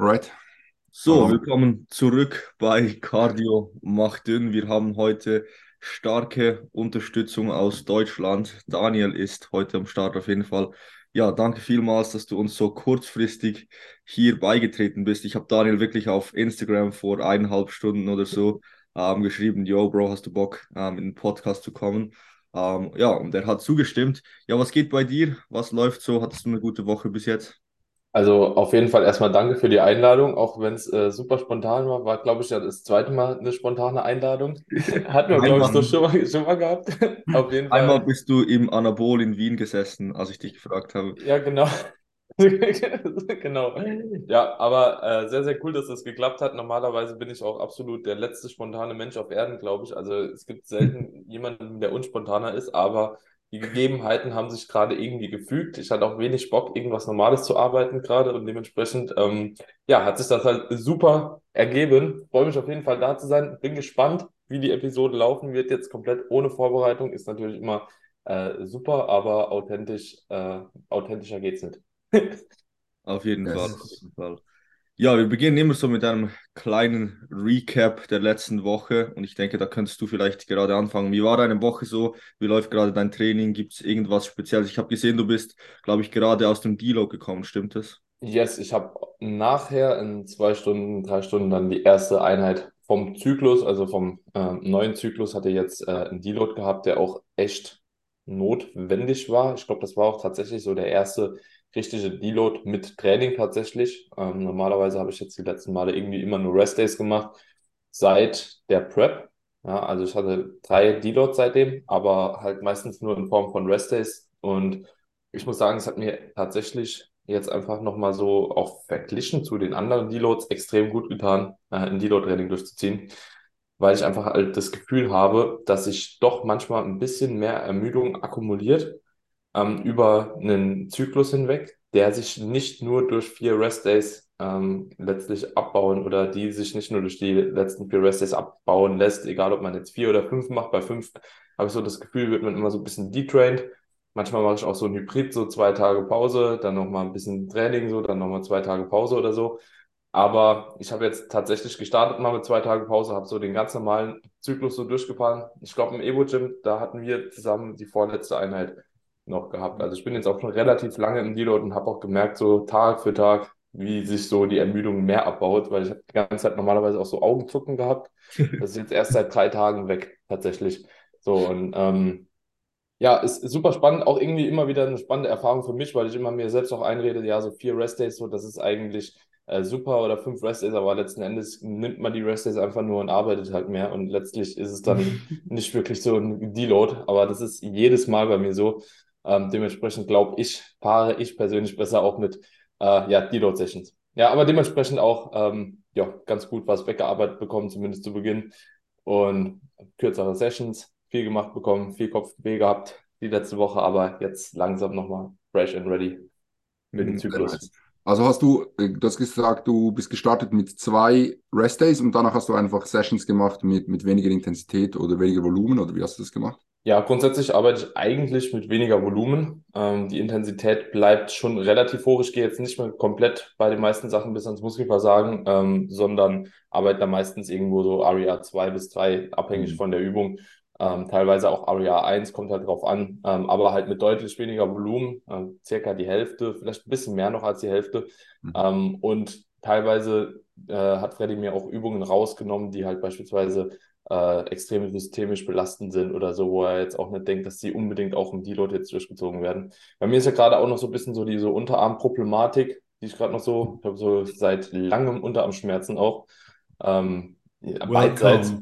Alright. So, willkommen zurück bei Cardio Macht Dünn. Wir haben heute starke Unterstützung aus Deutschland. Daniel ist heute am Start auf jeden Fall. Ja, danke vielmals, dass du uns so kurzfristig hier beigetreten bist. Ich habe Daniel wirklich auf Instagram vor eineinhalb Stunden oder so ähm, geschrieben, yo Bro, hast du Bock, ähm, in den Podcast zu kommen? Ähm, ja, und er hat zugestimmt. Ja, was geht bei dir? Was läuft so? Hattest du eine gute Woche bis jetzt? Also auf jeden Fall erstmal danke für die Einladung, auch wenn es äh, super spontan war. War, glaube ich, ja das zweite Mal eine spontane Einladung. Hatten wir, glaube ich, so schon mal, schon mal gehabt. auf jeden Fall. Einmal bist du im Anabol in Wien gesessen, als ich dich gefragt habe. Ja, genau. genau. Ja, aber äh, sehr, sehr cool, dass das geklappt hat. Normalerweise bin ich auch absolut der letzte spontane Mensch auf Erden, glaube ich. Also es gibt selten jemanden, der unspontaner ist, aber die Gegebenheiten haben sich gerade irgendwie gefügt. Ich hatte auch wenig Bock, irgendwas Normales zu arbeiten gerade und dementsprechend, ähm, ja, hat sich das halt super ergeben. Freue mich auf jeden Fall da zu sein. Bin gespannt, wie die Episode laufen wird. Jetzt komplett ohne Vorbereitung ist natürlich immer äh, super, aber authentisch, äh, authentischer geht's nicht. auf jeden. Fall, auf jeden Fall. Ja, wir beginnen immer so mit einem kleinen Recap der letzten Woche und ich denke, da könntest du vielleicht gerade anfangen. Wie war deine Woche so? Wie läuft gerade dein Training? Gibt es irgendwas Spezielles? Ich habe gesehen, du bist, glaube ich, gerade aus dem Deload gekommen, stimmt das? Yes, ich habe nachher in zwei Stunden, drei Stunden dann die erste Einheit vom Zyklus, also vom äh, neuen Zyklus, hatte jetzt äh, einen Deload gehabt, der auch echt notwendig war. Ich glaube, das war auch tatsächlich so der erste richtige Deload mit Training tatsächlich. Ähm, normalerweise habe ich jetzt die letzten Male irgendwie immer nur Rest Days gemacht seit der Prep. Ja, also ich hatte drei Deloads seitdem, aber halt meistens nur in Form von Rest Days. Und ich muss sagen, es hat mir tatsächlich jetzt einfach nochmal so auch verglichen zu den anderen Deloads extrem gut getan, äh, ein Deload-Training durchzuziehen, weil ich einfach halt das Gefühl habe, dass sich doch manchmal ein bisschen mehr Ermüdung akkumuliert ähm, über einen Zyklus hinweg, der sich nicht nur durch vier Rest Days ähm, letztlich abbauen oder die sich nicht nur durch die letzten vier Rest Days abbauen lässt, egal ob man jetzt vier oder fünf macht. Bei fünf habe ich so das Gefühl, wird man immer so ein bisschen detrained. Manchmal mache ich auch so ein Hybrid, so zwei Tage Pause, dann nochmal ein bisschen Training, so, dann nochmal zwei Tage Pause oder so. Aber ich habe jetzt tatsächlich gestartet mal mit zwei Tagen Pause, habe so den ganz normalen Zyklus so durchgefahren. Ich glaube, im Evo-Gym, da hatten wir zusammen die vorletzte Einheit noch gehabt. Also ich bin jetzt auch schon relativ lange im Deload und habe auch gemerkt, so Tag für Tag, wie sich so die Ermüdung mehr abbaut, weil ich habe die ganze Zeit normalerweise auch so Augenzucken gehabt. Das ist jetzt erst seit drei Tagen weg, tatsächlich. So und ähm, ja, ist, ist super spannend, auch irgendwie immer wieder eine spannende Erfahrung für mich, weil ich immer mir selbst auch einrede, ja, so vier Rest-Days, so, das ist eigentlich äh, super oder fünf Rest-Days, aber letzten Endes nimmt man die Rest-Days einfach nur und arbeitet halt mehr und letztlich ist es dann nicht wirklich so ein Deload, aber das ist jedes Mal bei mir so. Ähm, dementsprechend glaube ich, fahre ich persönlich besser auch mit äh, ja, Deload-Sessions. Ja, aber dementsprechend auch ähm, ja, ganz gut was weggearbeitet bekommen, zumindest zu Beginn. Und kürzere Sessions, viel gemacht bekommen, viel Kopfweh gehabt die letzte Woche, aber jetzt langsam nochmal fresh and ready mit dem mhm, Zyklus. Also hast du, äh, du hast gesagt, du bist gestartet mit zwei Rest Days und danach hast du einfach Sessions gemacht mit, mit weniger Intensität oder weniger Volumen oder wie hast du das gemacht? Ja, grundsätzlich arbeite ich eigentlich mit weniger Volumen. Ähm, die Intensität bleibt schon relativ hoch. Ich gehe jetzt nicht mehr komplett bei den meisten Sachen bis ans Muskelversagen, ähm, sondern arbeite da meistens irgendwo so ARIA 2 bis 3, abhängig mhm. von der Übung. Ähm, teilweise auch ARIA 1, kommt halt drauf an, ähm, aber halt mit deutlich weniger Volumen, äh, circa die Hälfte, vielleicht ein bisschen mehr noch als die Hälfte. Mhm. Ähm, und teilweise äh, hat Freddy mir auch Übungen rausgenommen, die halt beispielsweise äh, extrem systemisch belastend sind oder so, wo er jetzt auch nicht denkt, dass die unbedingt auch im Deload jetzt durchgezogen werden. Bei mir ist ja gerade auch noch so ein bisschen so diese Unterarmproblematik, die ich gerade noch so, ich habe so seit langem Unterarmschmerzen auch. Ähm, ja, beidseits.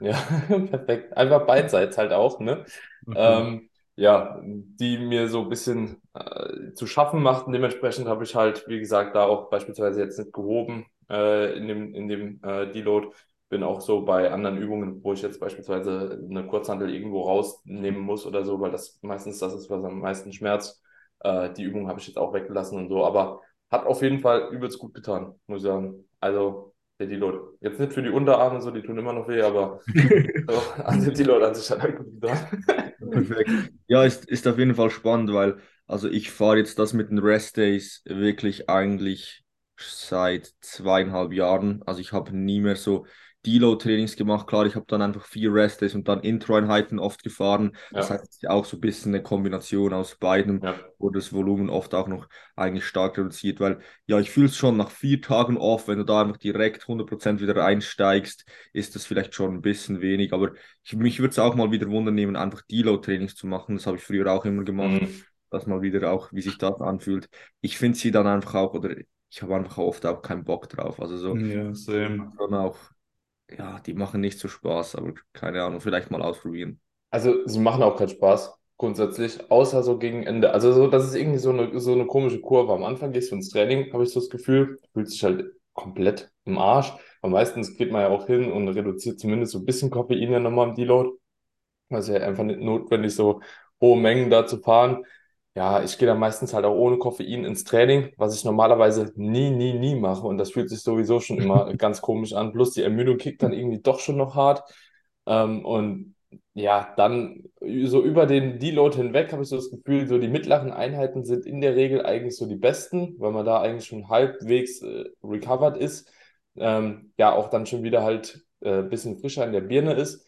Ja, perfekt. Einfach beidseits halt auch, ne? Okay. Ähm, ja, die mir so ein bisschen äh, zu schaffen machten. Dementsprechend habe ich halt, wie gesagt, da auch beispielsweise jetzt nicht gehoben äh, in dem, in dem äh, Deload bin auch so bei anderen Übungen, wo ich jetzt beispielsweise eine Kurzhandel irgendwo rausnehmen muss oder so, weil das meistens das ist, was am meisten schmerzt. Äh, die Übung habe ich jetzt auch weggelassen und so, aber hat auf jeden Fall übelst gut getan, muss ich sagen. Also der Deload. Jetzt nicht für die Unterarme so, die tun immer noch weh, aber also der Deload an sich hat halt gut getan. Perfekt. Ja, ist, ist auf jeden Fall spannend, weil also ich fahre jetzt das mit den Rest Days wirklich eigentlich seit zweieinhalb Jahren. Also ich habe nie mehr so Deload-Trainings gemacht. Klar, ich habe dann einfach vier Rest-Days und dann Intro-Einheiten oft gefahren. Das Ja, heißt, ist ja auch so ein bisschen eine Kombination aus beidem, ja. wo das Volumen oft auch noch eigentlich stark reduziert, weil ja, ich fühle es schon nach vier Tagen off, wenn du da einfach direkt 100% wieder einsteigst, ist das vielleicht schon ein bisschen wenig, aber ich, mich würde es auch mal wieder wundern nehmen, einfach Deload-Trainings zu machen. Das habe ich früher auch immer gemacht, Mhm. dass mal wieder auch, wie sich das anfühlt. Ich finde sie dann einfach auch, oder ich habe einfach oft auch keinen Bock drauf. Also so Ja, same. schon auch, ja, die machen nicht so Spaß, aber keine Ahnung, vielleicht mal ausprobieren. Also, sie machen auch keinen Spaß, grundsätzlich, außer so gegen Ende. Also, so, das ist irgendwie so eine, so eine komische Kurve. Am Anfang gehst du ins Training, habe ich so das Gefühl, fühlt sich halt komplett im Arsch. Aber meistens geht man ja auch hin und reduziert zumindest so ein bisschen Koffein ja nochmal im Deload. Also ja einfach nicht notwendig, so hohe Mengen da zu fahren. Ja, ich gehe dann meistens halt auch ohne Koffein ins Training, was ich normalerweise nie, nie, nie mache. Und das fühlt sich sowieso schon immer ganz komisch an. Plus die Ermüdung kickt dann irgendwie doch schon noch hart. Ähm, und ja, dann so über den Deload hinweg habe ich so das Gefühl, so die mittleren Einheiten sind in der Regel eigentlich so die besten, weil man da eigentlich schon halbwegs äh, recovered ist. Ähm, ja, auch dann schon wieder halt äh, ein bisschen frischer in der Birne ist.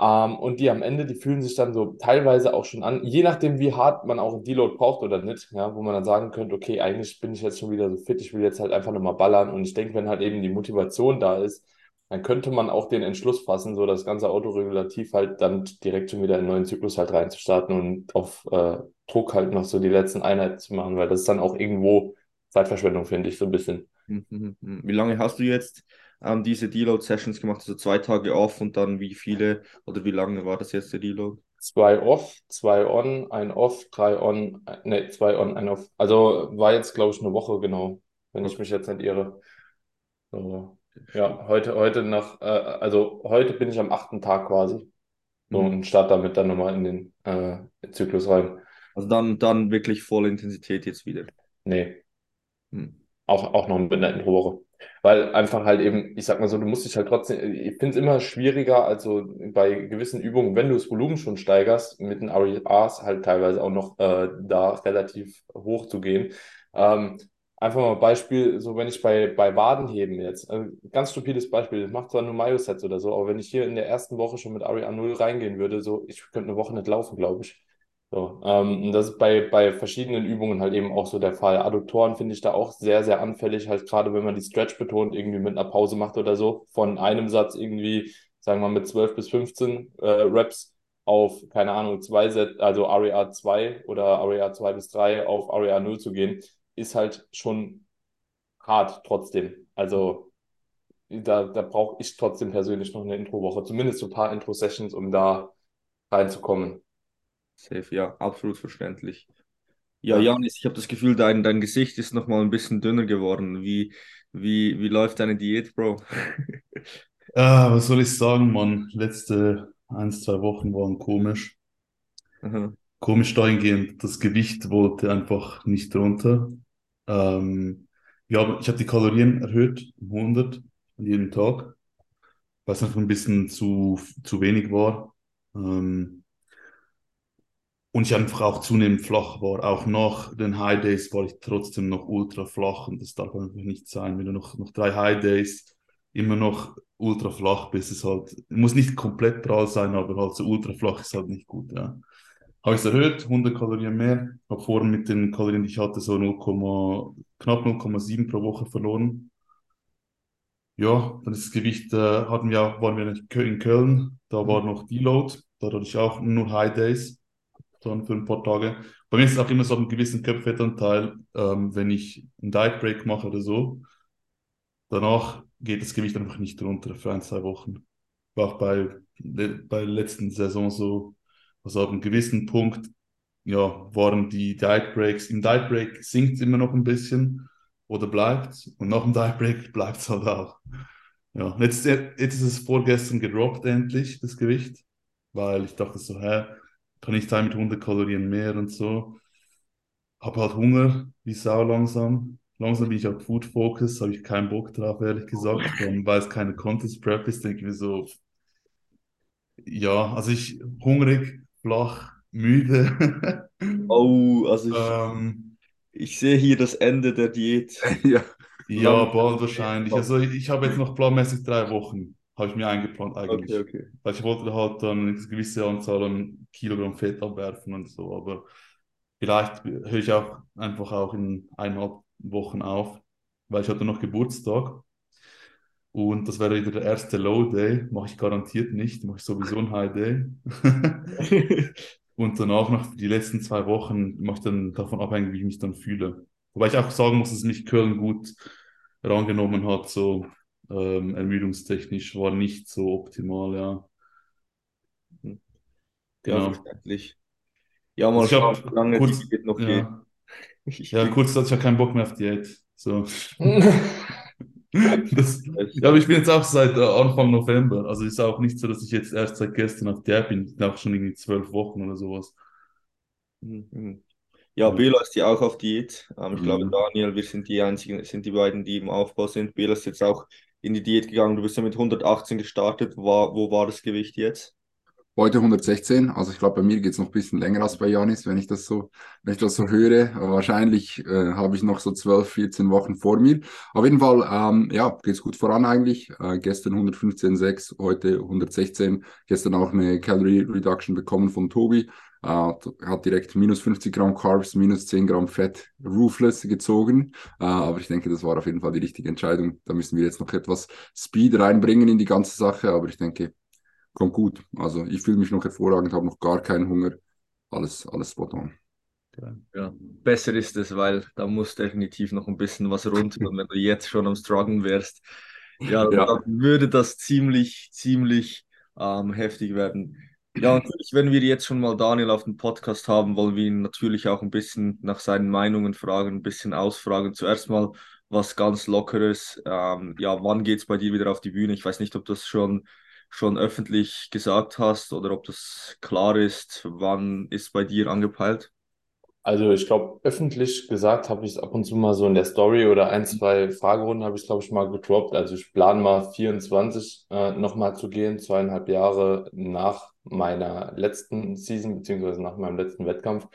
Ähm, und die am Ende, die fühlen sich dann so teilweise auch schon an, je nachdem, wie hart man auch einen Deload braucht oder nicht, ja, wo man dann sagen könnte, okay, eigentlich bin ich jetzt schon wieder so fit, ich will jetzt halt einfach nochmal ballern. Und ich denke, wenn halt eben die Motivation da ist, dann könnte man auch den Entschluss fassen, so das ganze Autoregulativ halt dann direkt schon wieder in einen neuen Zyklus halt reinzustarten und auf äh, Druck halt noch so die letzten Einheiten zu machen, weil das ist dann auch irgendwo Zeitverschwendung, finde ich, so ein bisschen. Mhm, mhm, mhm. Wie lange hast du jetzt ähm, diese Deload-Sessions gemacht? Also zwei Tage off und dann wie viele oder wie lange war das jetzt der Deload? Zwei off, zwei on, ein off, drei on, ne, zwei on, ein off. Also war jetzt, glaube ich, eine Woche genau, wenn ich mich jetzt nicht irre. So, ja, heute, heute nach, äh, also heute bin ich am achten Tag quasi. So, Mhm. und starte damit dann nochmal in den äh, Zyklus rein. Also dann, dann wirklich volle Intensität jetzt wieder. Nee, Mhm. auch, auch noch mit einer Introwoche. Weil einfach halt eben, ich sag mal so, du musst dich halt trotzdem, ich finde es immer schwieriger, also bei gewissen Übungen, wenn du das Volumen schon steigerst, mit den RERs halt teilweise auch noch äh, da relativ hoch zu gehen. Ähm, einfach mal Beispiel, so wenn ich bei, bei Wadenheben jetzt, äh, ganz stupides Beispiel, das macht zwar nur Myo-Sets oder so, aber wenn ich hier in der ersten Woche schon mit RER 0 reingehen würde, so, ich könnte eine Woche nicht laufen, glaube ich. So, ähm, das ist bei, bei verschiedenen Übungen halt eben auch so der Fall. Adduktoren finde ich da auch sehr, sehr anfällig, halt gerade wenn man die Stretch betont irgendwie mit einer Pause macht oder so, von einem Satz irgendwie, sagen wir mal, mit 12 bis 15 äh, Reps auf, keine Ahnung, zwei Set, also RER 2 oder RER 2 bis 3 auf RER 0 zu gehen, ist halt schon hart trotzdem. Also da, da brauche ich trotzdem persönlich noch eine Intro-Woche, zumindest so ein paar Intro-Sessions, um da reinzukommen. Safe, ja, absolut verständlich. Ja, Ja. Janis, ich habe das Gefühl, dein, dein Gesicht ist noch mal ein bisschen dünner geworden. Wie, wie, wie läuft deine Diät, Bro? Ah, was soll ich sagen, Mann? Letzte ein, zwei Wochen waren komisch. Aha. Komisch dahingehend, das Gewicht wollte einfach nicht runter. Ähm, haben, ich habe die Kalorien erhöht, um 100 an jedem Tag, weil es einfach ein bisschen zu, zu wenig war. Ähm, und ich einfach auch zunehmend flach war. Auch nach den High Days war ich trotzdem noch ultra flach und das darf einfach nicht sein. Wenn du noch, noch drei High Days immer noch ultra flach bist, ist halt, muss nicht komplett prall sein, aber halt so ultra flach ist halt nicht gut, ja. Habe ich es erhöht, 100 Kalorien mehr. Habe vorhin mit den Kalorien, die ich hatte, so 0, knapp 0,7 pro Woche verloren. Ja, dann ist das Gewicht, äh, hatten wir, waren wir in Kö- in Köln, da war noch Deload, da hatte ich auch nur High Days, dann für ein paar Tage. Bei mir ist es auch immer so einen gewissen Körperfettanteil, ähm, wenn ich einen Diet Break mache oder so, danach geht das Gewicht einfach nicht runter für ein, zwei Wochen. War auch bei, bei der letzten Saison so, also ab einem gewissen Punkt, ja, waren die Diet Breaks, im Diet Break sinkt es immer noch ein bisschen oder bleibt und nach dem Diet Break bleibt es halt auch. Ja, jetzt, jetzt ist es vorgestern gedroppt endlich, das Gewicht, weil ich dachte so, hä, kann ich sein mit 100 Kalorien mehr und so. Habe halt Hunger, wie Sau langsam. Langsam bin ich auf Food Focus, habe ich keinen Bock drauf, ehrlich gesagt. Und weil es keine Contest Prep ist, denke ich mir so, ja, also ich hungrig, flach, müde. Oh, also ich, ähm, ich sehe hier das Ende der Diät. Ja, Ja, bald wahrscheinlich. Also ich habe jetzt noch planmäßig drei Wochen, habe ich mir eingeplant eigentlich. Okay, okay. Weil ich wollte halt dann eine gewisse Anzahl an Kilogramm Fett abwerfen und so, aber vielleicht höre ich auch einfach auch in eineinhalb Wochen auf, weil ich hatte noch Geburtstag und das wäre wieder der erste Low Day, mache ich garantiert nicht, mache ich sowieso ein High Day. Und danach noch die letzten zwei Wochen mache ich dann davon abhängig, wie ich mich dann fühle. Wobei ich auch sagen muss, dass mich Köln gut rangenommen hat, so ähm, ermüdungstechnisch war nicht so optimal, ja. Ja, Genau. verständlich. Ja, mal schauen, wie lange kurz- die Diät noch geht. Ja, Ich ja kurz hatte ich ja keinen Bock mehr auf Diät. So. Das, ja, aber ich bin jetzt auch seit äh, Anfang November. Also ist auch nicht so, dass ich jetzt erst seit gestern auf Diät bin. Ich bin auch schon irgendwie zwölf Wochen oder sowas. Mhm. Ja, Bela ist ja auch auf Diät. Ähm, ich glaube, Mhm. Daniel, wir sind die einzigen, sind die beiden, die im Aufbau sind. Bela ist jetzt auch in die Diät gegangen. Du bist ja mit 118 gestartet. War, wo war das Gewicht jetzt? Heute 116, also ich glaube, bei mir geht es noch ein bisschen länger als bei Janis, wenn ich das so, wenn ich das so höre. Aber wahrscheinlich äh, habe ich noch so 12, 14 Wochen vor mir. Auf jeden Fall, ähm, ja, geht's gut voran eigentlich. Äh, gestern 115,6, heute 116. Gestern auch eine Calorie Reduction bekommen von Tobi. Äh, hat direkt minus 50 Gramm Carbs, minus 10 Gramm Fett roofless gezogen. Äh, aber ich denke, das war auf jeden Fall die richtige Entscheidung. Da müssen wir jetzt noch etwas Speed reinbringen in die ganze Sache, aber ich denke, kommt gut. Also ich fühle mich noch hervorragend, habe noch gar keinen Hunger. Alles, alles spot on. Ja, besser ist es, weil da muss definitiv noch ein bisschen was runter. Und wenn du jetzt schon am Struggeln wärst, ja, Ja. dann würde das ziemlich, ziemlich ähm, heftig werden. Ja, natürlich, wenn wir jetzt schon mal Daniel auf dem Podcast haben, wollen wir ihn natürlich auch ein bisschen nach seinen Meinungen fragen, ein bisschen ausfragen. Zuerst mal was ganz Lockeres. Ähm, ja, wann geht es bei dir wieder auf die Bühne? Ich weiß nicht, ob du das schon, schon öffentlich gesagt hast oder ob das klar ist. Wann ist bei dir angepeilt? Also ich glaube, öffentlich gesagt habe ich es ab und zu mal so in der Story oder ein, zwei Fragerunden habe ich glaube ich mal gedroppt. Also ich plane mal 24 äh, nochmal zu gehen, zweieinhalb Jahre nach meiner letzten Season beziehungsweise nach meinem letzten Wettkampf.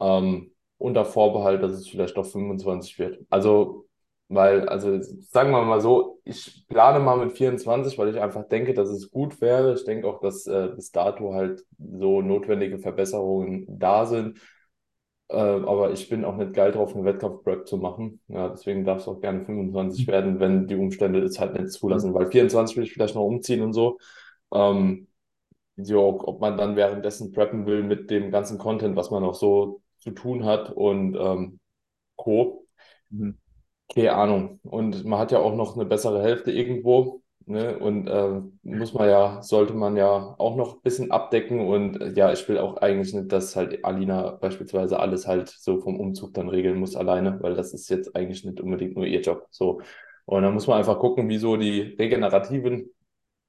Ähm, unter Vorbehalt, dass es vielleicht doch 25 wird. Also, weil, also sagen wir mal so, ich plane mal mit 24, weil ich einfach denke, dass es gut wäre. Ich denke auch, dass äh, bis dato halt so notwendige Verbesserungen da sind. Äh, aber ich bin auch nicht geil drauf, eine Wettkampf-Prep zu machen. Ja, deswegen darf es auch gerne 25 werden, wenn die Umstände es halt nicht zulassen. Weil 24 will ich vielleicht noch umziehen und so. Ähm, so, ob man dann währenddessen preppen will mit dem ganzen Content, was man noch so zu tun hat und ähm, Co. Mhm. Keine Ahnung. Und man hat ja auch noch eine bessere Hälfte irgendwo. Ne? Und ähm, muss man ja, sollte man ja auch noch ein bisschen abdecken. Und äh, ja, ich will auch eigentlich nicht, dass halt Alina beispielsweise alles halt so vom Umzug dann regeln muss alleine, weil das ist jetzt eigentlich nicht unbedingt nur ihr Job. So. Und dann muss man einfach gucken, wie so die regenerativen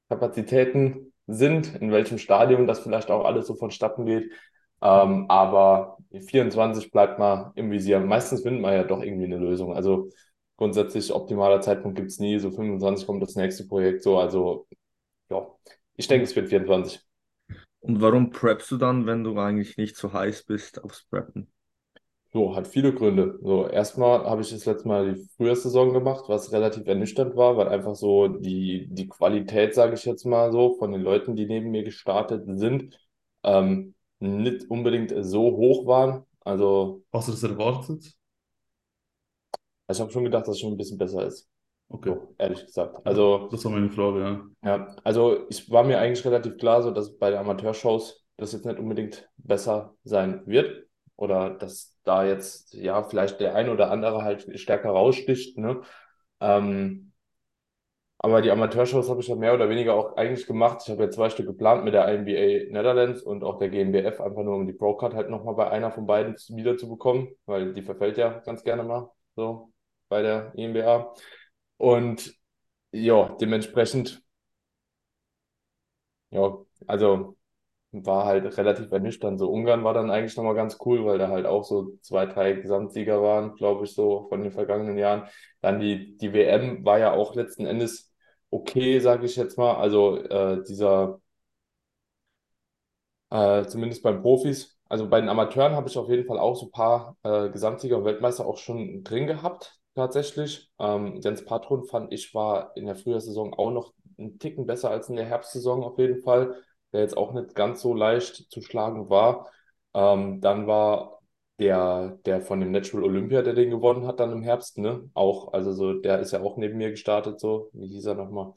Kapazitäten sind, in welchem Stadium das vielleicht auch alles so vonstatten geht. Ähm, aber 24 bleibt mal im Visier. Meistens findet man ja doch irgendwie eine Lösung. Also grundsätzlich optimaler Zeitpunkt gibt es nie. So 25 kommt das nächste Projekt. So, also ja, ich denke, es wird 24. Und warum preppst du dann, wenn du eigentlich nicht so heiß bist aufs Preppen? So, hat viele Gründe. So, erstmal habe ich das letzte Mal die Frühjahrssaison gemacht, was relativ ernüchternd war, weil einfach so die, die Qualität, sage ich jetzt mal so, von den Leuten, die neben mir gestartet sind, ähm, nicht unbedingt so hoch waren. Also, Hast du das erwartet? ich habe schon gedacht, dass es schon ein bisschen besser ist. Okay. So, ehrlich gesagt. Also, Das war meine Frage, ja. ja, also ich war mir eigentlich relativ klar, so dass bei den Amateurshows das jetzt nicht unbedingt besser sein wird. Oder dass da jetzt, ja, vielleicht der ein oder andere halt stärker raussticht, ne? Ähm, aber die Amateurshows habe ich ja mehr oder weniger auch eigentlich gemacht. Ich habe ja zwei Stück geplant mit der INBA Netherlands und auch der GmbF, einfach nur um die Pro-Card halt nochmal bei einer von beiden wieder zu bekommen, weil die verfällt ja ganz gerne mal so bei der INBA. Und ja, dementsprechend, ja, also war halt relativ ernüchternd. So Ungarn war dann eigentlich nochmal ganz cool, weil da halt auch so zwei, drei Gesamtsieger waren, glaube ich, so von den vergangenen Jahren. Dann die, die WM war ja auch letzten Endes okay, sage ich jetzt mal. Also äh, dieser, äh, zumindest beim Profis, also bei den Amateuren habe ich auf jeden Fall auch so ein paar äh, Gesamtsieger und Weltmeister auch schon drin gehabt. tatsächlich. Ähm, Jens Patron fand ich war in der Frühjahrssaison auch noch einen Ticken besser als in der Herbstsaison auf jeden Fall, der jetzt auch nicht ganz so leicht zu schlagen war. Ähm, dann war der, der von dem Natural Olympia, der den gewonnen hat, dann im Herbst, ne? Auch, also so, der ist ja auch neben mir gestartet, so. Wie hieß er nochmal?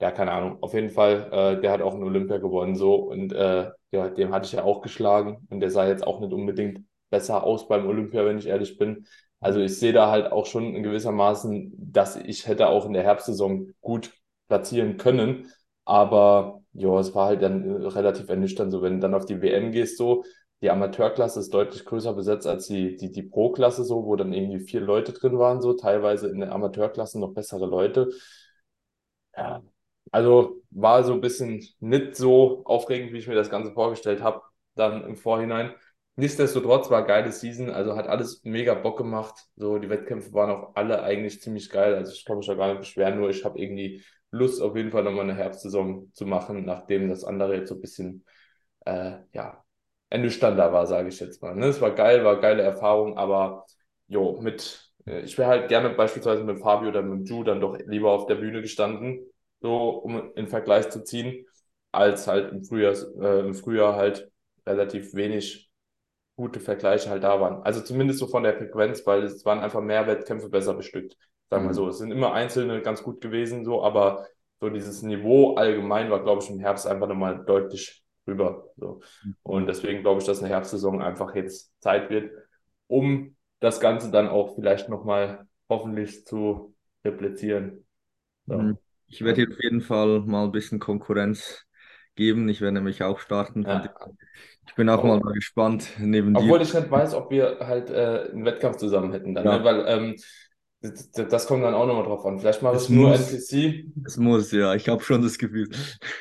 Ja, keine Ahnung. Auf jeden Fall, äh, der hat auch einen Olympia gewonnen, so. Und äh, ja, dem hatte ich ja auch geschlagen. Und der sah jetzt auch nicht unbedingt besser aus beim Olympia, wenn ich ehrlich bin. Also ich sehe da halt auch schon in gewissermaßen, dass ich hätte auch in der Herbstsaison gut platzieren können. Aber ja, es war halt dann relativ ernüchternd, so wenn du dann auf die WM gehst, so, die Amateurklasse ist deutlich größer besetzt als die, die, die Pro-Klasse, so, wo dann irgendwie vier Leute drin waren, so, teilweise in der Amateurklasse noch bessere Leute. Ja, also war so ein bisschen nicht so aufregend, wie ich mir das Ganze vorgestellt habe, dann im Vorhinein. Nichtsdestotrotz war geile Season, also hat alles mega Bock gemacht. So, die Wettkämpfe waren auch alle eigentlich ziemlich geil. Also ich kann mich da gar nicht beschweren, nur ich habe irgendwie Lust, auf jeden Fall nochmal eine Herbstsaison zu machen, nachdem das andere jetzt so ein bisschen, äh, ja, ernüchternder war, sage ich jetzt mal. Ne? Es war geil, war geile Erfahrung, aber jo, mit, äh, ich wäre halt gerne beispielsweise mit Fabio oder mit Ju dann doch lieber auf der Bühne gestanden, so um in Vergleich zu ziehen, als halt im Frühjahr, äh, im Frühjahr halt relativ wenig gute Vergleiche halt da waren. Also zumindest so von der Frequenz, weil es waren einfach mehr Wettkämpfe besser bestückt. Sagen wir mhm. so. Es sind immer einzelne ganz gut gewesen, so, aber so dieses Niveau allgemein war, glaube ich, im Herbst einfach nochmal deutlich rüber. So. Mhm. Und deswegen glaube ich, dass eine Herbstsaison einfach jetzt Zeit wird, um das Ganze dann auch vielleicht nochmal hoffentlich zu replizieren. So. Mhm. Ich werde hier auf jeden Fall mal ein bisschen Konkurrenz geben. Ich werde nämlich auch starten. Ja. Ich bin auch oh. mal gespannt neben Obwohl dir. ich nicht weiß, ob wir halt äh, einen Wettkampf zusammen hätten dann, ja. ne? weil ähm, das, kommt dann auch nochmal drauf an. Vielleicht mache ich nur NPC. Es muss, ja. Ich habe schon das Gefühl.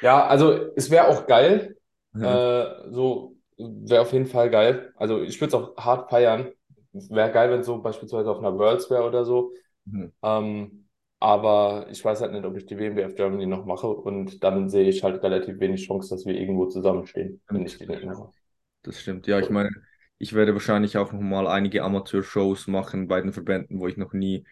Ja, also es wäre auch geil. Ja. Äh, so wäre auf jeden Fall geil. Also ich würde es auch hart feiern. Wäre geil, wenn es so beispielsweise auf einer Worlds wäre oder so. Mhm. Ähm, aber ich weiß halt nicht, ob ich die WMWF Germany noch mache und dann sehe ich halt relativ wenig Chance, dass wir irgendwo zusammenstehen, wenn ich die nicht mache. Das stimmt. Ja, ich meine, ich werde wahrscheinlich auch noch mal einige Amateur-Shows machen bei den Verbänden, wo ich noch nie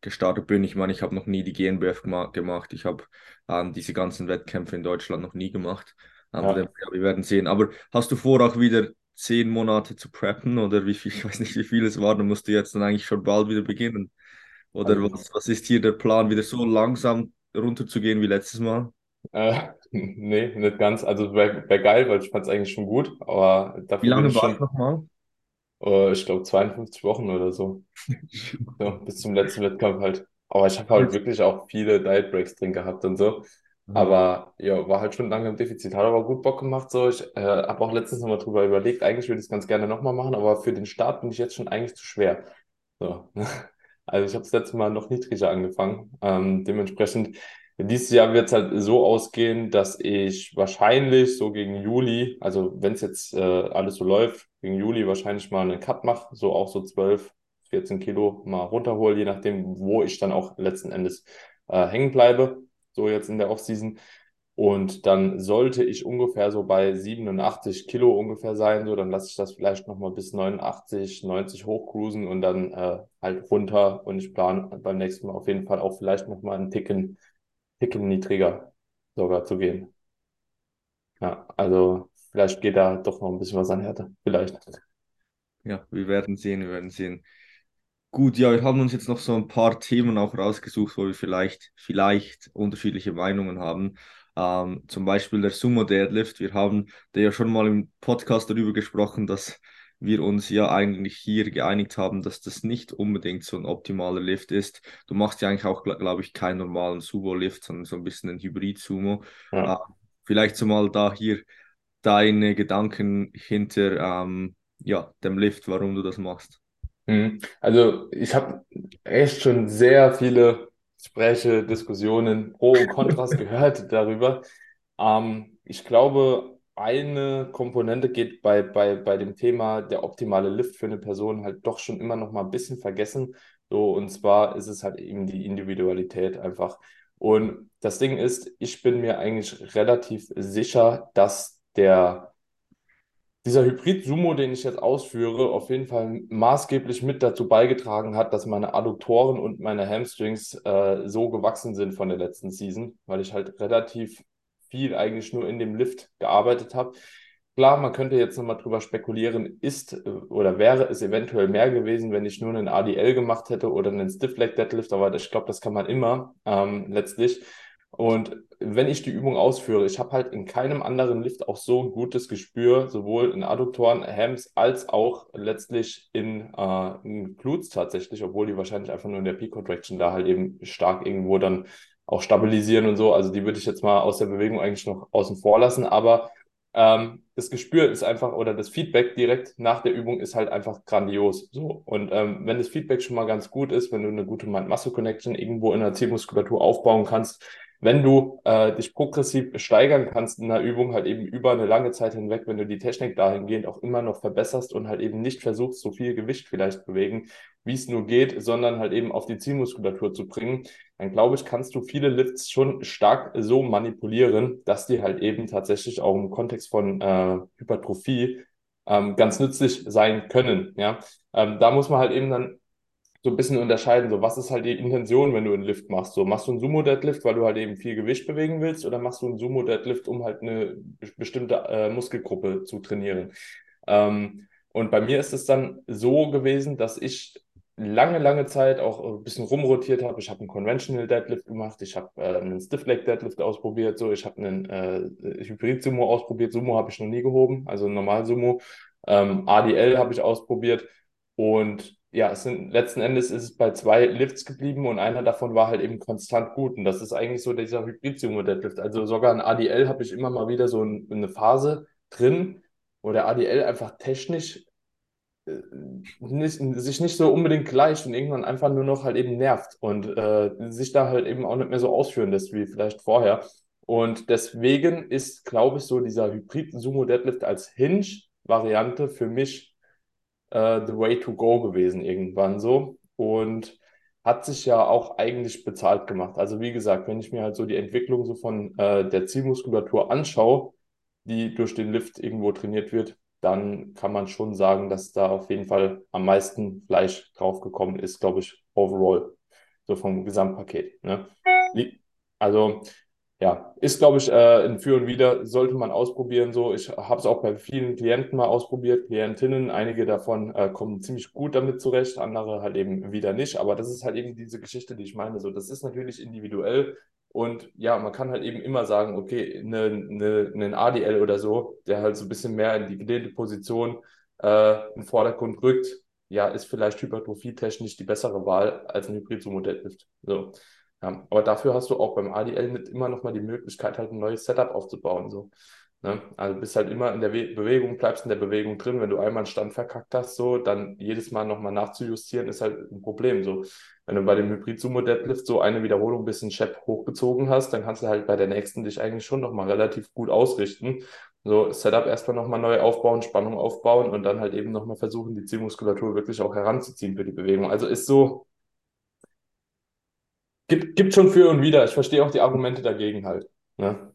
gestartet bin. Ich meine, ich habe noch nie die GNBF gemacht. Ich habe ähm, diese ganzen Wettkämpfe in Deutschland noch nie gemacht. Ähm, ja. wir werden sehen. Aber hast du vor, auch wieder zehn Monate zu preppen oder wie viel, ich weiß nicht, wie viel es war, dann musst du jetzt dann eigentlich schon bald wieder beginnen. Oder also, was, was ist hier der Plan, wieder so langsam runterzugehen wie letztes Mal? Äh, nee, nicht ganz. Also wäre wär geil, weil ich fand es eigentlich schon gut. Aber dafür wie lange war es nochmal? Uh, ich glaube 52 Wochen oder so. so. Bis zum letzten Wettkampf halt. Aber ich habe halt wirklich auch viele Diet Breaks drin gehabt und so. Mhm. Aber ja, war halt schon lange im Defizit. Hat aber gut Bock gemacht. So. Ich äh, habe auch letztens nochmal drüber überlegt. Eigentlich würde ich es ganz gerne nochmal machen, aber für den Start bin ich jetzt schon eigentlich zu schwer. So. Also ich habe das letzte Mal noch niedriger angefangen. Ähm, dementsprechend, dieses Jahr wird es halt so ausgehen, dass ich wahrscheinlich so gegen Juli, also wenn es jetzt äh, alles so läuft, gegen Juli wahrscheinlich mal einen Cut mache, so auch so 12, 14 Kilo mal runterhole, je nachdem, wo ich dann auch letzten Endes äh, hängen bleibe, so jetzt in der Offseason. Und dann sollte ich ungefähr so bei 87 Kilo ungefähr sein. So, dann lasse ich das vielleicht nochmal bis 89, 90 hochcruisen und dann äh, halt runter. Und ich plane beim nächsten Mal auf jeden Fall auch vielleicht nochmal einen Ticken, Ticken niedriger sogar zu gehen. Ja, also vielleicht geht da doch noch ein bisschen was an Härte. Vielleicht. Ja, wir werden sehen, wir werden sehen. Gut, ja, wir haben uns jetzt noch so ein paar Themen auch rausgesucht, wo wir vielleicht, vielleicht unterschiedliche Meinungen haben. Ähm, zum Beispiel der Sumo Deadlift. Wir haben da ja schon mal im Podcast darüber gesprochen, dass wir uns ja eigentlich hier geeinigt haben, dass das nicht unbedingt so ein optimaler Lift ist. Du machst ja eigentlich auch, glaube ich, keinen normalen Sumo-Lift, sondern so ein bisschen ein Hybrid-Sumo. Ja. Äh, vielleicht so mal da hier deine Gedanken hinter ähm, ja, dem Lift, warum du das machst. Mhm. Also ich habe echt schon sehr viele Gespräche, Diskussionen, Pro und Kontras gehört darüber. Ähm, ich glaube, eine Komponente geht bei, bei, bei dem Thema der optimale Lift für eine Person halt doch schon immer noch mal ein bisschen vergessen. So, und zwar ist es halt eben die Individualität einfach. Und das Ding ist, ich bin mir eigentlich relativ sicher, dass der dieser Hybrid-Sumo, den ich jetzt ausführe, auf jeden Fall maßgeblich mit dazu beigetragen hat, dass meine Adduktoren und meine Hamstrings äh, so gewachsen sind von der letzten Season, weil ich halt relativ viel eigentlich nur in dem Lift gearbeitet habe. Klar, man könnte jetzt nochmal drüber spekulieren, ist äh, oder wäre es eventuell mehr gewesen, wenn ich nur einen ADL gemacht hätte oder einen Stiff Leg Deadlift, aber ich glaube, das kann man immer ähm, letztlich. Und wenn ich die Übung ausführe, ich habe halt in keinem anderen Lift auch so ein gutes Gespür, sowohl in Adduktoren, Hams, als auch letztlich in, äh, in Glutes tatsächlich, obwohl die wahrscheinlich einfach nur in der Peak-Contraction da halt eben stark irgendwo dann auch stabilisieren und so. Also die würde ich jetzt mal aus der Bewegung eigentlich noch außen vor lassen, aber ähm, das Gespür ist einfach oder das Feedback direkt nach der Übung ist halt einfach grandios. So. Und ähm, wenn das Feedback schon mal ganz gut ist, wenn du eine gute Mind-Muscle-Connection irgendwo in der Zielmuskulatur aufbauen kannst, wenn du äh, dich progressiv steigern kannst in der Übung, halt eben über eine lange Zeit hinweg, wenn du die Technik dahingehend auch immer noch verbesserst und halt eben nicht versuchst, so viel Gewicht vielleicht bewegen, wie es nur geht, sondern halt eben auf die Zielmuskulatur zu bringen, dann glaube ich, kannst du viele Lifts schon stark so manipulieren, dass die halt eben tatsächlich auch im Kontext von äh, Hypertrophie ähm, ganz nützlich sein können. Ja, ähm, da muss man halt eben dann so ein bisschen unterscheiden, so was ist halt die Intention, wenn du einen Lift machst? So machst du einen Sumo-Deadlift, weil du halt eben viel Gewicht bewegen willst, oder machst du einen Sumo-Deadlift, um halt eine bestimmte äh, Muskelgruppe zu trainieren? Ähm, und bei mir ist es dann so gewesen, dass ich lange, lange Zeit auch ein bisschen rumrotiert habe. Ich habe einen Conventional Deadlift gemacht, ich habe äh, einen Stiff Leg Deadlift ausprobiert, so ich habe einen äh, Hybrid Sumo ausprobiert. Sumo habe ich noch nie gehoben, also normal Sumo. Ähm, ADL habe ich ausprobiert und ja, es sind letzten Endes ist es bei zwei Lifts geblieben und einer davon war halt eben konstant gut. Und das ist eigentlich so dieser Hybrid-Sumo-Deadlift. Also sogar ein ADL habe ich immer mal wieder so ein, eine Phase drin, wo der ADL einfach technisch äh, nicht, sich nicht so unbedingt gleicht und irgendwann einfach nur noch halt eben nervt und äh, sich da halt eben auch nicht mehr so ausführen lässt wie vielleicht vorher. Und deswegen ist, glaube ich, so dieser Hybrid-Sumo-Deadlift als Hinge-Variante für mich äh, the way to go gewesen irgendwann so und hat sich ja auch eigentlich bezahlt gemacht. Also wie gesagt, wenn ich mir halt so die Entwicklung so von äh, der Zielmuskulatur anschaue, die durch den Lift irgendwo trainiert wird, dann kann man schon sagen, dass da auf jeden Fall am meisten Fleisch draufgekommen ist, glaube ich, overall, so vom Gesamtpaket. Ne? Also ja, ist, glaube ich, äh, ein Für und Wider, sollte man ausprobieren. So, ich habe es auch bei vielen Klienten mal ausprobiert, Klientinnen. Einige davon äh, kommen ziemlich gut damit zurecht, andere halt eben wieder nicht. Aber das ist halt eben diese Geschichte, die ich meine. So, das ist natürlich individuell. Und ja, man kann halt eben immer sagen, okay, einen ne, ne ADL oder so, der halt so ein bisschen mehr in die gelehnte Position äh, im Vordergrund rückt, ja, ist vielleicht hypertrophietechnisch die bessere Wahl als ein Hybrid-Sumo-Deadlift. So. Ja, aber dafür hast du auch beim ADL mit immer noch mal die Möglichkeit, halt ein neues Setup aufzubauen. So. Ne? Also bist halt immer in der We Bewegung, bleibst in der Bewegung drin. Wenn du einmal einen Stand verkackt hast, so, dann jedes Mal nochmal nachzujustieren, ist halt ein Problem. So. Wenn du bei dem Hybrid-Sumo-Deadlift so eine Wiederholung ein bisschen Chef hochgezogen hast, dann kannst du halt bei der nächsten dich eigentlich schon nochmal relativ gut ausrichten. So, Setup erstmal nochmal neu aufbauen, Spannung aufbauen und dann halt eben nochmal versuchen, die Zielmuskulatur wirklich auch heranzuziehen für die Bewegung. Also ist so, Gibt, gibt schon für und wieder. Ich verstehe auch die Argumente dagegen halt. Ne?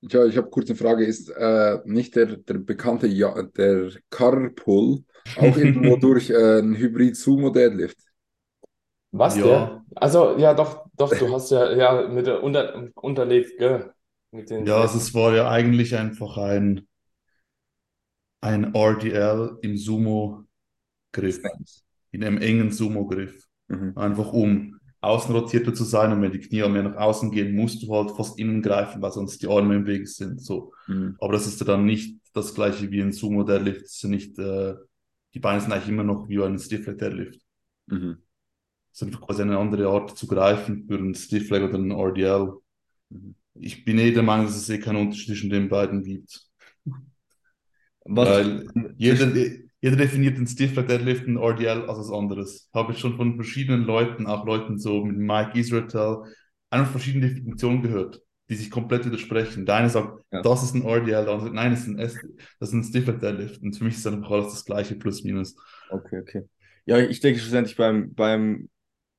Ja, ich habe kurz eine Frage. Ist äh, nicht der, der bekannte ja der Carpool auch irgendwo durch äh, ein Hybrid-Sumo-Deadlift? Was ja. der? Also, ja, doch, doch, du hast ja, ja mit der unter, unterlegt, gell? Mit den ja, also es war ja eigentlich einfach ein, ein RDL im Sumo-Griff. In einem engen Sumo-Griff. Mhm. Einfach um außenrotierter zu sein und wenn die Knie mehr nach außen gehen, musst du halt fast innen greifen, weil sonst die Arme im Weg sind. So. Mhm. Aber das ist ja dann nicht das gleiche wie ein Sumo Deadlift. Das ist ja nicht, äh, die Beine sind eigentlich immer noch wie ein Stiff Deadlift. Mhm. Das ist einfach quasi eine andere Art zu greifen für einen Stiff Leg oder einen RDL. Mhm. Ich bin eh der Meinung, dass es eh keinen Unterschied zwischen den beiden gibt. Was? Weil jeder, jeder definiert den Stiff Leg Deadlift und RDL als was anderes. Habe ich schon von verschiedenen Leuten, auch Leuten so mit Mike Israel, einfach verschiedene Definitionen gehört, die sich komplett widersprechen. Der eine sagt, ja. das ist ein RDL, der andere sagt, nein, das ist ein, S das ist ein Stiff Leg Deadlift. Und für mich ist einfach alles das gleiche, plus minus. Okay, okay. Ja, ich denke schlussendlich beim, beim,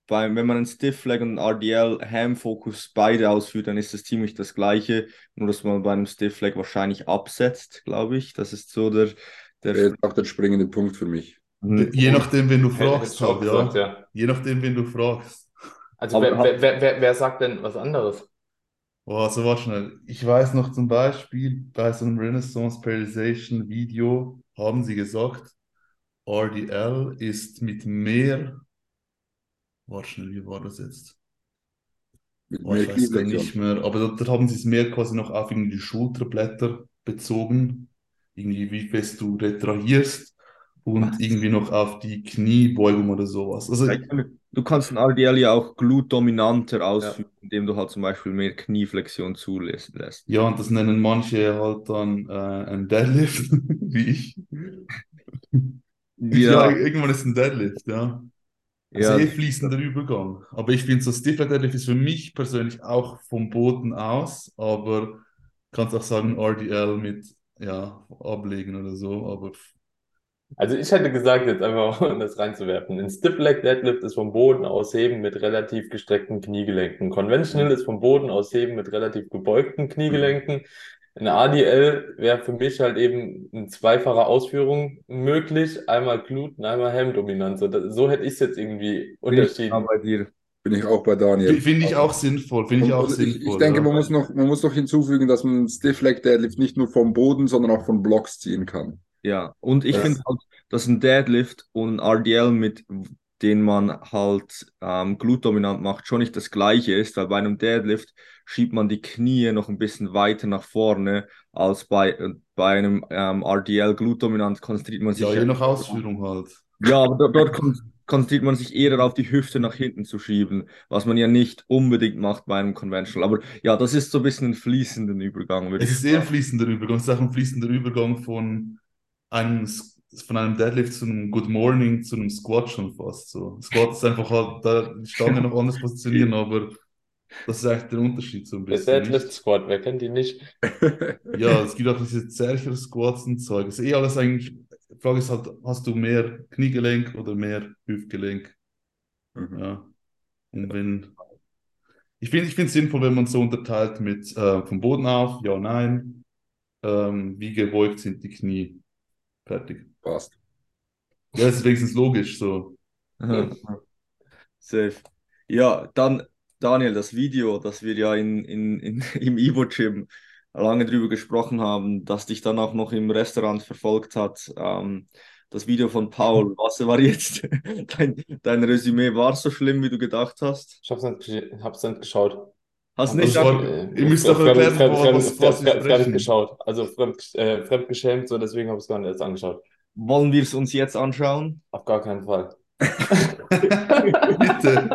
beim, wenn man einen Stiff Leg und einen RDL Ham Focus beide ausführt, dann ist das ziemlich das gleiche, nur dass man bei einem Stiff Leg wahrscheinlich absetzt, glaube ich. Das ist so der, Der ist auch der springende Punkt für mich. Je nachdem, wen du fragst, ja. gesagt, ja. Je nachdem, wen du fragst. Also wer, wer, wer, wer, sagt denn was anderes? Oh, also warte schnell. Ich weiß noch zum Beispiel bei so einem Renaissance Periodization Video haben sie gesagt, RDL ist mit mehr. Warte schnell, wie war das jetzt? Mit Oh, ich weiß gar nicht mehr. Aber dort, dort haben sie es mehr quasi noch auf irgendwie die Schulterblätter bezogen. Irgendwie, wie fest du retrahierst und Was? irgendwie noch auf die Kniebeugung oder sowas. Also, Du kannst ein RDL ja auch glutdominanter ausführen, indem du halt zum Beispiel mehr Knieflexion zulässt. lässt. ja, und das nennen manche halt dann äh, ein Deadlift, wie ich. Ja, Ja, irgendwann ist ein Deadlift, ja. Also ja, eh fließender Übergang. Aber ich finde, so Stiff Leg Deadlift ist für mich persönlich auch vom Boden aus, aber kannst auch sagen RDL mit, ja, ablegen oder so, aber Also ich hätte gesagt, jetzt einfach um das reinzuwerfen. Ein Stiff Leg Deadlift ist vom Boden aus heben mit relativ gestreckten Kniegelenken. Conventional ist vom Boden aus heben mit relativ gebeugten Kniegelenken. Ein ADL wäre für mich halt eben in zweifacher Ausführung möglich. Einmal Gluten, einmal Helmdominanz. So, hätte ich es jetzt irgendwie bin ich unterschieden. bei dir. Bin ich auch bei Daniel. finde ich auch sinnvoll, finde ich auch ich, sinnvoll. ich denke, man muss noch, man muss noch hinzufügen, dass man Stiff Leg Deadlift nicht nur vom Boden, sondern auch von Blocks ziehen kann. Ja, und ich finde halt, dass ein Deadlift und ein RDL, mit den man halt ähm, glutdominant macht, schon nicht das gleiche ist, weil bei einem Deadlift schiebt man die Knie noch ein bisschen weiter nach vorne als bei, äh, bei einem ähm, RDL glutdominant konzentriert man sich Ja, je nach Ausführung halt. Ja, aber dort, dort kon konzentriert man sich eher darauf, die Hüfte nach hinten zu schieben, was man ja nicht unbedingt macht bei einem Conventional. Aber ja, das ist so ein bisschen ein fließenden Übergang, würde Es ist eher ein fließender Übergang. Es ist auch ein fließender Übergang von einem, von einem Deadlift zu einem Good Morning zu einem Squat schon fast so. Squat ist einfach halt da die Stange noch anders positionieren, aber das ist eigentlich der Unterschied so ein Der bisschen. Deadlift? Squat, wer kennt die nicht? Ja, es gibt auch diese Zercher-Squats und Zeug. Es ist eh alles eigentlich, die Frage ist halt, hast du mehr Kniegelenk oder mehr Hüftgelenk? Mhm. Ja. Und wenn, ich finde, ich finde es sinnvoll, wenn man so unterteilt mit äh, vom Boden auf, ja, nein, ähm, wie gebeugt sind die Knie. Fertig. Passt. Ja, das ist wenigstens logisch so. Safe. Ja, dann, Daniel, das Video, das wir ja in, in, in, im Evo-Gym lange drüber gesprochen haben, das dich dann auch noch im Restaurant verfolgt hat. Ähm, das Video von Paul, was war jetzt dein, dein Resümee? War es so schlimm, wie du gedacht hast? Ich hab's nicht, gesch- hab's nicht geschaut. Hast Hab nicht das war- ange- äh, ihr müsst fremd- doch erklären, fremd- fremd- fremd- fremd- fremd geschaut. Also fremd, äh, fremdgeschämt, so deswegen habe ich es gar nicht erst angeschaut. Wollen wir es uns jetzt anschauen? Auf gar keinen Fall. Bitte.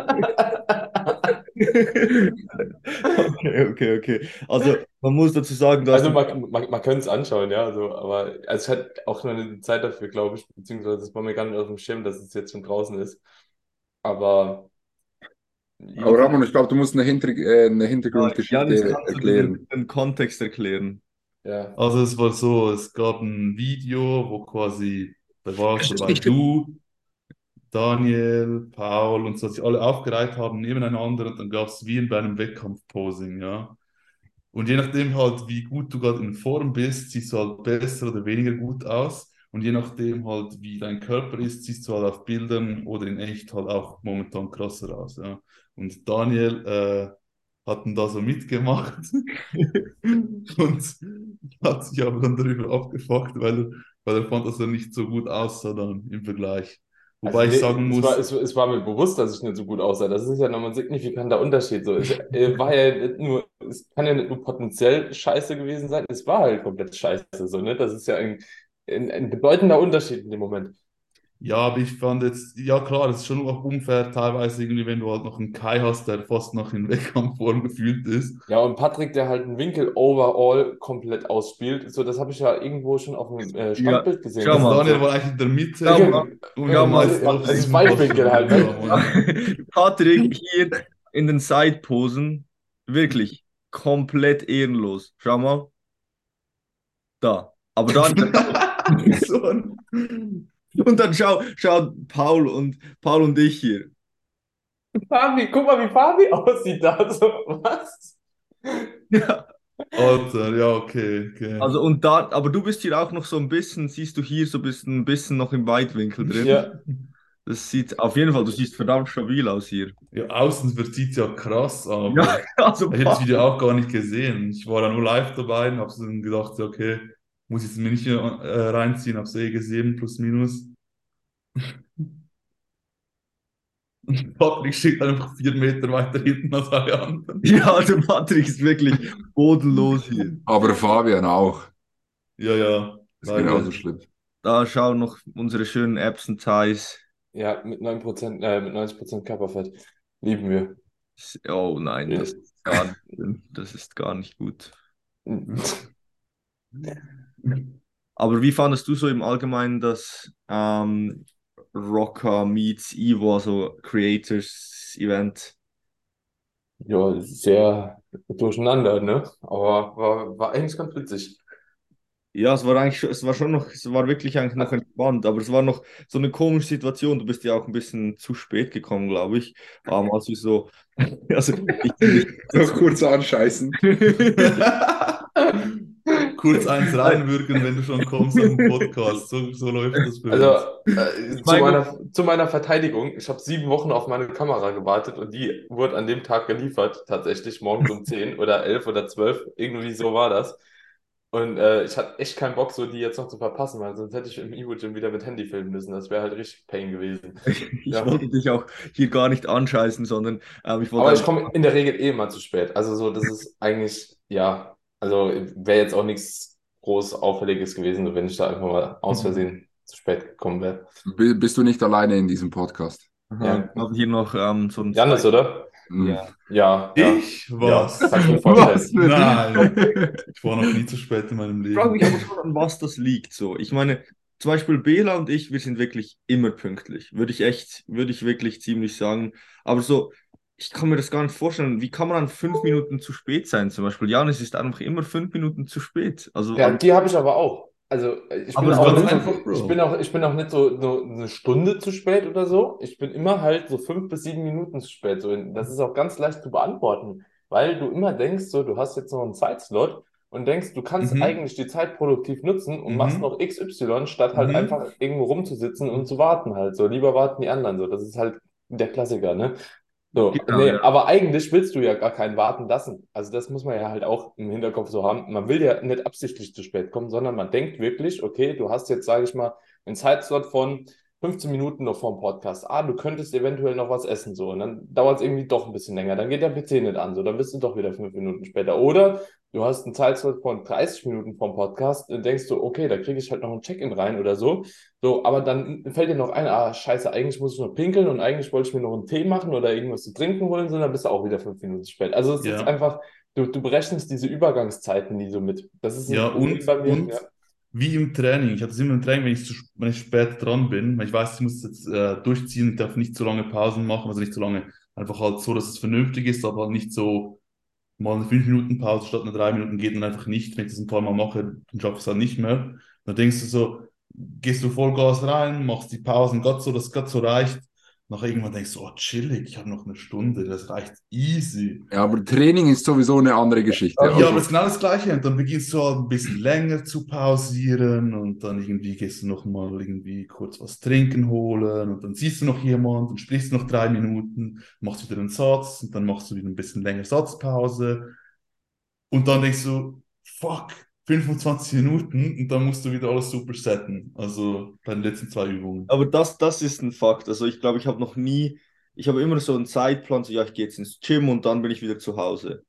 Okay, okay, okay. Also man muss dazu sagen, dass Also man, man, man könnte es anschauen, ja, also, aber also ich hatte auch noch eine Zeit dafür, glaube ich, beziehungsweise es war mir gar nicht auf dem Schirm, dass es jetzt schon draußen ist. Aber Aber Ramon, ich glaube, du musst eine, Hinter äh, eine Hintergrundgeschichte du erklären. den, den Kontext erklären? Ja, Also es war so, es gab ein Video, wo quasi, da warst dabei du, Daniel, Paul und so, sich alle aufgereiht haben nebeneinander und dann gab es wie in bei einem Wettkampf-Posing, ja. Und je nachdem halt, wie gut du gerade in Form bist, siehst du halt besser oder weniger gut aus. Und je nachdem halt, wie dein Körper ist, siehst du halt auf Bildern oder in echt halt auch momentan krasser aus, ja. Und Daniel äh, hat dann da so mitgemacht und hat sich aber dann darüber abgefuckt, weil er, weil er fand, dass er nicht so gut aussah dann im Vergleich. Wobei Also, ich sagen es muss, war, es, es war mir bewusst, dass ich nicht so gut aussah. Das ist ja nochmal ein signifikanter Unterschied. So, es war ja nicht nur, es kann ja nicht nur potenziell scheiße gewesen sein, es war halt komplett scheiße. So, ne? Das ist ja ein, ein, ein bedeutender Unterschied in dem Moment. Ja, aber ich fand jetzt, ja klar, das ist schon auch unfair, teilweise irgendwie, wenn du halt noch einen Kai hast, der fast noch in Wettkampfform gefühlt ist. Ja, und Patrick, der halt einen Winkel overall komplett ausspielt, so das habe ich ja irgendwo schon auf dem äh, Standbild gesehen. schau mal. Daniel so- war eigentlich in der Mitte. Schau Ja, mal. und ja, mal, meisten ja, das ist diesem Weitwinkel halt, ne? Ja. Patrick hier in den Side-Posen, wirklich komplett ehrenlos. Schau mal. Da. Aber dann, So ein- und dann schau, schau Paul und Paul und ich hier. Fabi, guck mal, wie Fabi aussieht da. So, was? Ja. Alter, ja, okay, okay. Also und da, aber du bist hier auch noch so ein bisschen, siehst du hier so ein bisschen, ein bisschen noch im Weitwinkel drin. Ja, Das sieht auf jeden Fall, du siehst verdammt stabil aus hier. Ja, außen sieht es ja krass, aber Ja, also ich hätte das Video auch gar nicht gesehen. Ich war da nur live dabei und habe dann gedacht, okay, muss ich es mir nicht äh, reinziehen, habe es eh gesehen, plus minus. Und Patrick steht einfach vier Meter weiter hinten als alle anderen. ja, also Patrick ist wirklich bodenlos hier. Aber Fabian auch. Ja, ja. Ist leider. genauso schlimm. Da schauen noch unsere schönen Epson Thighs. ja, mit 9%, äh, mit 90% Körperfett. Lieben wir. Oh nein, das ist gar nicht, das ist gar nicht gut. Aber wie fandest du so im Allgemeinen das ähm, Rocker meets Evo, also Creators Event? Ja, sehr durcheinander, ne? Aber war, war eigentlich ganz witzig. Ja, es war eigentlich, schon- es war schon noch, es war wirklich eigentlich noch entspannt, aber es war noch so eine komische Situation. Du bist ja auch ein bisschen zu spät gekommen, glaube ich. Ähm, als wir so, also ich, ich, Noch kurz anscheißen. Kurz eins reinwürgen, wenn du schon kommst am Podcast. So, so läuft das bei uns. Also äh, zu, meine- meiner, zu meiner Verteidigung, ich habe sieben Wochen auf meine Kamera gewartet und die wurde an dem Tag geliefert, tatsächlich morgens um 10 oder 11 oder 12, irgendwie so war das. Und äh, ich hatte echt keinen Bock, so die jetzt noch zu verpassen, weil sonst hätte ich im Evo-Gym wieder mit Handy filmen müssen. Das wäre halt richtig Pain gewesen. ich Ja. wollte dich auch hier gar nicht anscheißen, sondern ähm, ich wollte Aber ich komme in der Regel eh immer zu spät. Also so, das ist eigentlich, ja, also wäre jetzt auch nichts groß Auffälliges gewesen, wenn ich da einfach mal aus Versehen zu spät gekommen wäre. Bist du nicht alleine in diesem Podcast? Aha, Ja. ich habe hier noch ähm, so ein Janis, oder? Hm. Ja. Ja, ja. Ich? Was? Ja. Was? Nein. Ich war noch nie zu spät in meinem Ich frage mich Leben. aber schon, an was das liegt. So, ich meine, zum Beispiel Bela und ich, wir sind wirklich immer pünktlich. Würde ich echt, würde ich wirklich ziemlich sagen. Aber so, ich kann mir das gar nicht vorstellen. Wie kann man dann fünf Minuten zu spät sein? Zum Beispiel, Janis ist einfach immer fünf Minuten zu spät. Also, Ja, die habe ich aber auch. Also ich bin auch nicht, einfach, ich bin auch, ich bin auch nicht so, so eine Stunde zu spät oder so. Ich bin immer halt so fünf bis sieben Minuten zu spät. So, das ist auch ganz leicht zu beantworten, weil du immer denkst, so, du hast jetzt noch einen Zeitslot und denkst, du kannst Mhm. eigentlich die Zeit produktiv nutzen und Mhm. machst noch XY, statt halt Mhm. einfach irgendwo rumzusitzen und zu warten halt. So, lieber warten die anderen. So, das ist halt der Klassiker, ne? So, Genau, nee, ja. aber eigentlich willst du ja gar keinen warten lassen. Also das muss man ja halt auch im Hinterkopf so haben. Man will ja nicht absichtlich zu spät kommen, sondern man denkt wirklich, okay, du hast jetzt, sage ich mal, einen Zeitslot von 15 Minuten noch vor dem Podcast. Ah, du könntest eventuell noch was essen, so. Und dann dauert es irgendwie doch ein bisschen länger. Dann geht der PC nicht an, so. Dann bist du doch wieder fünf Minuten später. Oder du hast einen Zeitslot von 30 Minuten vom Podcast denkst du, okay, da kriege ich halt noch ein Check-in rein oder so. So, aber dann fällt dir noch ein, ah, scheiße, eigentlich muss ich noch pinkeln und eigentlich wollte ich mir noch einen Tee machen oder irgendwas zu trinken holen, so, dann bist du auch wieder fünf Minuten spät. Also es Ja. ist einfach, du, du berechnest diese Übergangszeiten nie so mit. Das ist Ja, und, mir. und Ja. wie im Training. Ich hatte es immer im Training, wenn ich, zu, wenn ich spät dran bin, weil ich weiß, ich muss jetzt äh, durchziehen, ich darf nicht so lange Pausen machen, also nicht so lange, einfach halt so, dass es vernünftig ist, aber nicht so mal eine 5 Minuten Pause statt eine 3 Minuten geht dann einfach nicht. Wenn ich das ein paar Mal mache, dann schaffe ich es halt nicht mehr. Dann denkst du so, gehst du Vollgas rein, machst die Pausen gerade so, dass gerade so reicht. Nach irgendwann denkst du, oh chillig, ich habe noch eine Stunde, das reicht easy. Ja, aber Training ist sowieso eine andere Geschichte. Ja, Also, aber es ist genau das Gleiche. Und dann beginnst du halt ein bisschen länger zu pausieren und dann irgendwie gehst du noch mal irgendwie kurz was trinken holen und dann siehst du noch jemand und sprichst noch drei Minuten, machst wieder einen Satz und dann machst du wieder ein bisschen länger Satzpause und dann denkst du, fuck, 25 Minuten und dann musst du wieder alles super setten. Also bei den letzten zwei Übungen. Aber das, das ist ein Fakt. Also ich glaube, ich habe noch nie, ich habe immer so einen Zeitplan, so ja, ich gehe jetzt ins Gym und dann bin ich wieder zu Hause.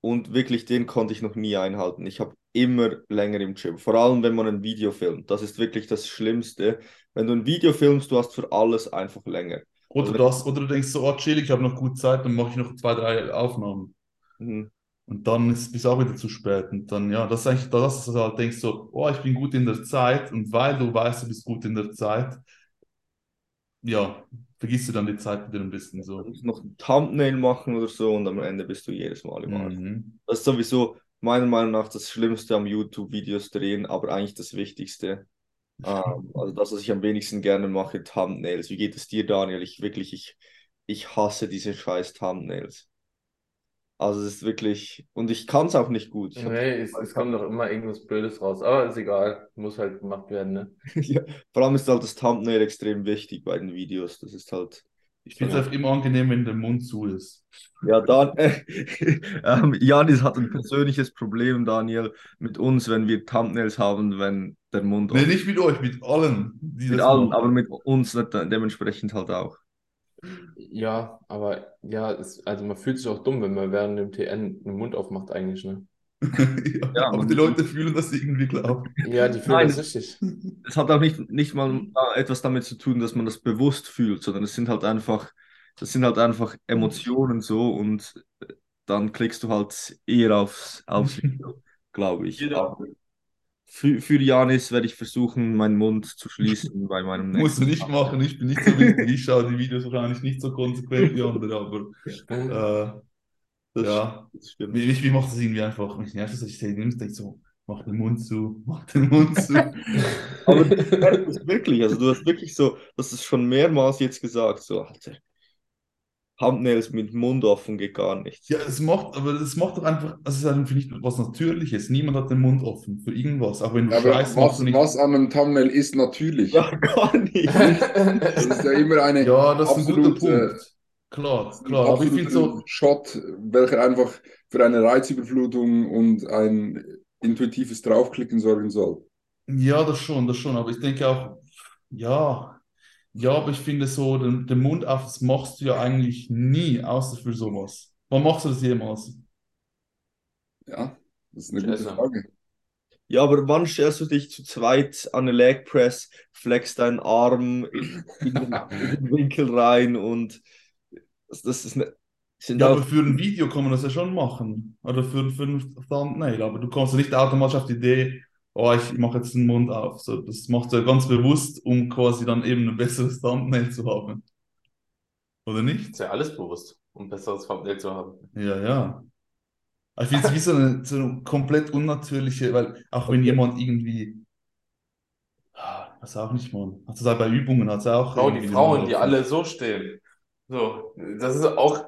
Und wirklich, den konnte ich noch nie einhalten. Ich habe immer länger im Gym. Vor allem, wenn man ein Video filmt. Das ist wirklich das Schlimmste. Wenn du ein Video filmst, du hast für alles einfach länger. Oder das, oder du denkst so, oh chillig, ich habe noch gut Zeit, dann mache ich noch zwei, drei Aufnahmen. Mhm. Und dann ist es auch wieder zu spät. Und dann, ja, das ist eigentlich das, dass du halt denkst so, oh, ich bin gut in der Zeit. Und weil du weißt, du bist gut in der Zeit, ja, vergisst du dann die Zeit wieder ein bisschen Du so. musst noch ein Thumbnail machen oder so und am Ende bist du jedes Mal im Arsch. Mhm. Das ist sowieso meiner Meinung nach das Schlimmste am YouTube-Videos drehen, aber eigentlich das Wichtigste. Ähm, also das, was ich am wenigsten gerne mache, Thumbnails. Wie geht es dir, Daniel? Ich wirklich, ich, ich hasse diese scheiß Thumbnails. Also es ist wirklich, und ich kann es auch nicht gut. Ich hab, Nee, es, es kommt doch immer irgendwas Blödes raus. Aber ist egal. Muss halt gemacht werden, ne? ja, vor allem ist halt das Thumbnail extrem wichtig bei den Videos. Das ist halt. Ich finde es einfach immer angenehm, wenn der Mund zu ist. Ja, dann, äh, ähm, Janis hat ein persönliches Problem, Daniel, mit uns, wenn wir Thumbnails haben, wenn der Mund Nee, nicht mit euch, mit allen, Mit allen, aber mit uns nicht, dementsprechend halt auch. Ja, aber ja, es, also man fühlt sich auch dumm, wenn man während dem TN den Mund aufmacht, eigentlich, ne? ja, Ja, aber die Leute fühlen das irgendwie, glaube Ja, die fühlen Nein, das es- richtig. Es hat auch nicht, nicht mal äh, etwas damit zu tun, dass man das bewusst fühlt, sondern es sind halt einfach, das sind halt einfach Emotionen so und äh, dann klickst du halt eher aufs, aufs Video, glaube ich. Jeder- Aber für, für Janis werde ich versuchen, meinen Mund zu schließen bei meinem Musst du nächsten nicht machen, ich bin nicht so wichtig, ich schaue die Videos wahrscheinlich nicht so konsequent wie andere, aber äh, Das, ja, das stimmt. wie, macht das irgendwie einfach? Mich nervt das, ich denke so, mach den Mund zu, mach den Mund zu. Aber du es wirklich, also du hast wirklich so, das ist schon mehrmals jetzt gesagt, so, Alter, Thumbnails mit Mund offen geht gar nicht. Ja, es macht, aber es macht doch einfach, also es ist einfach nicht was Natürliches. Niemand hat den Mund offen für irgendwas, auch wenn du Ja, machst was, du nicht. was an einem Thumbnail ist natürlich. Ja, gar nicht. Das ist ja immer eine Ja, das ist ein guter absolute- Punkt. Klar, klar, aber ich finde so, Shot, welcher einfach für eine Reizüberflutung und ein intuitives Draufklicken sorgen soll. ja, das schon, das schon, aber ich denke auch, ja, ja, aber ich finde so, den, den Mund auf, das machst du ja eigentlich nie, außer für sowas. Wann machst du das jemals? Ja, das ist eine gute. Frage. Ja, aber wann stellst du dich zu zweit an eine Leg Press, flexst deinen Arm in, in, den, in den Winkel rein und das, das ist ne, sind Ja, aber für ein Video kann man das ja schon machen. Oder für, für ein Thumbnail. Aber du kommst ja nicht automatisch auf die Idee, oh, ich mache jetzt den Mund auf. So, das machst du ja ganz bewusst, um quasi dann eben ein besseres Thumbnail zu haben. Oder nicht? Ist ja alles bewusst, um ein besseres Thumbnail zu haben. Ja, ja. Ich finde es wie so eine, so eine komplett unnatürliche, weil auch wenn jemand irgendwie, ah, weiß auch nicht, man, hat auch bei Übungen, hat es auch Frau, die Frauen, die alle so stehen. So, das ist auch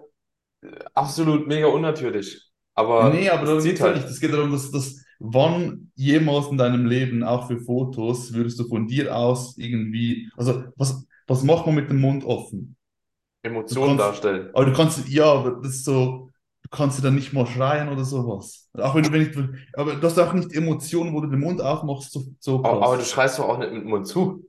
äh, absolut mega unnatürlich. Aber Nee, aber darum zieht geht halt. nicht. Es geht darum, dass, dass wann jemals in deinem Leben, auch für Fotos, würdest du von dir aus irgendwie, also was, was macht man mit dem Mund offen? Emotionen Du kannst- darstellen. Aber du kannst, ja, aber das ist so, du kannst ja dann nicht mal schreien oder sowas. Auch wenn du, wenn ich, aber du hast auch nicht Emotionen, wo du den Mund aufmachst, so, so Aber, aber du schreist doch auch nicht mit dem Mund zu.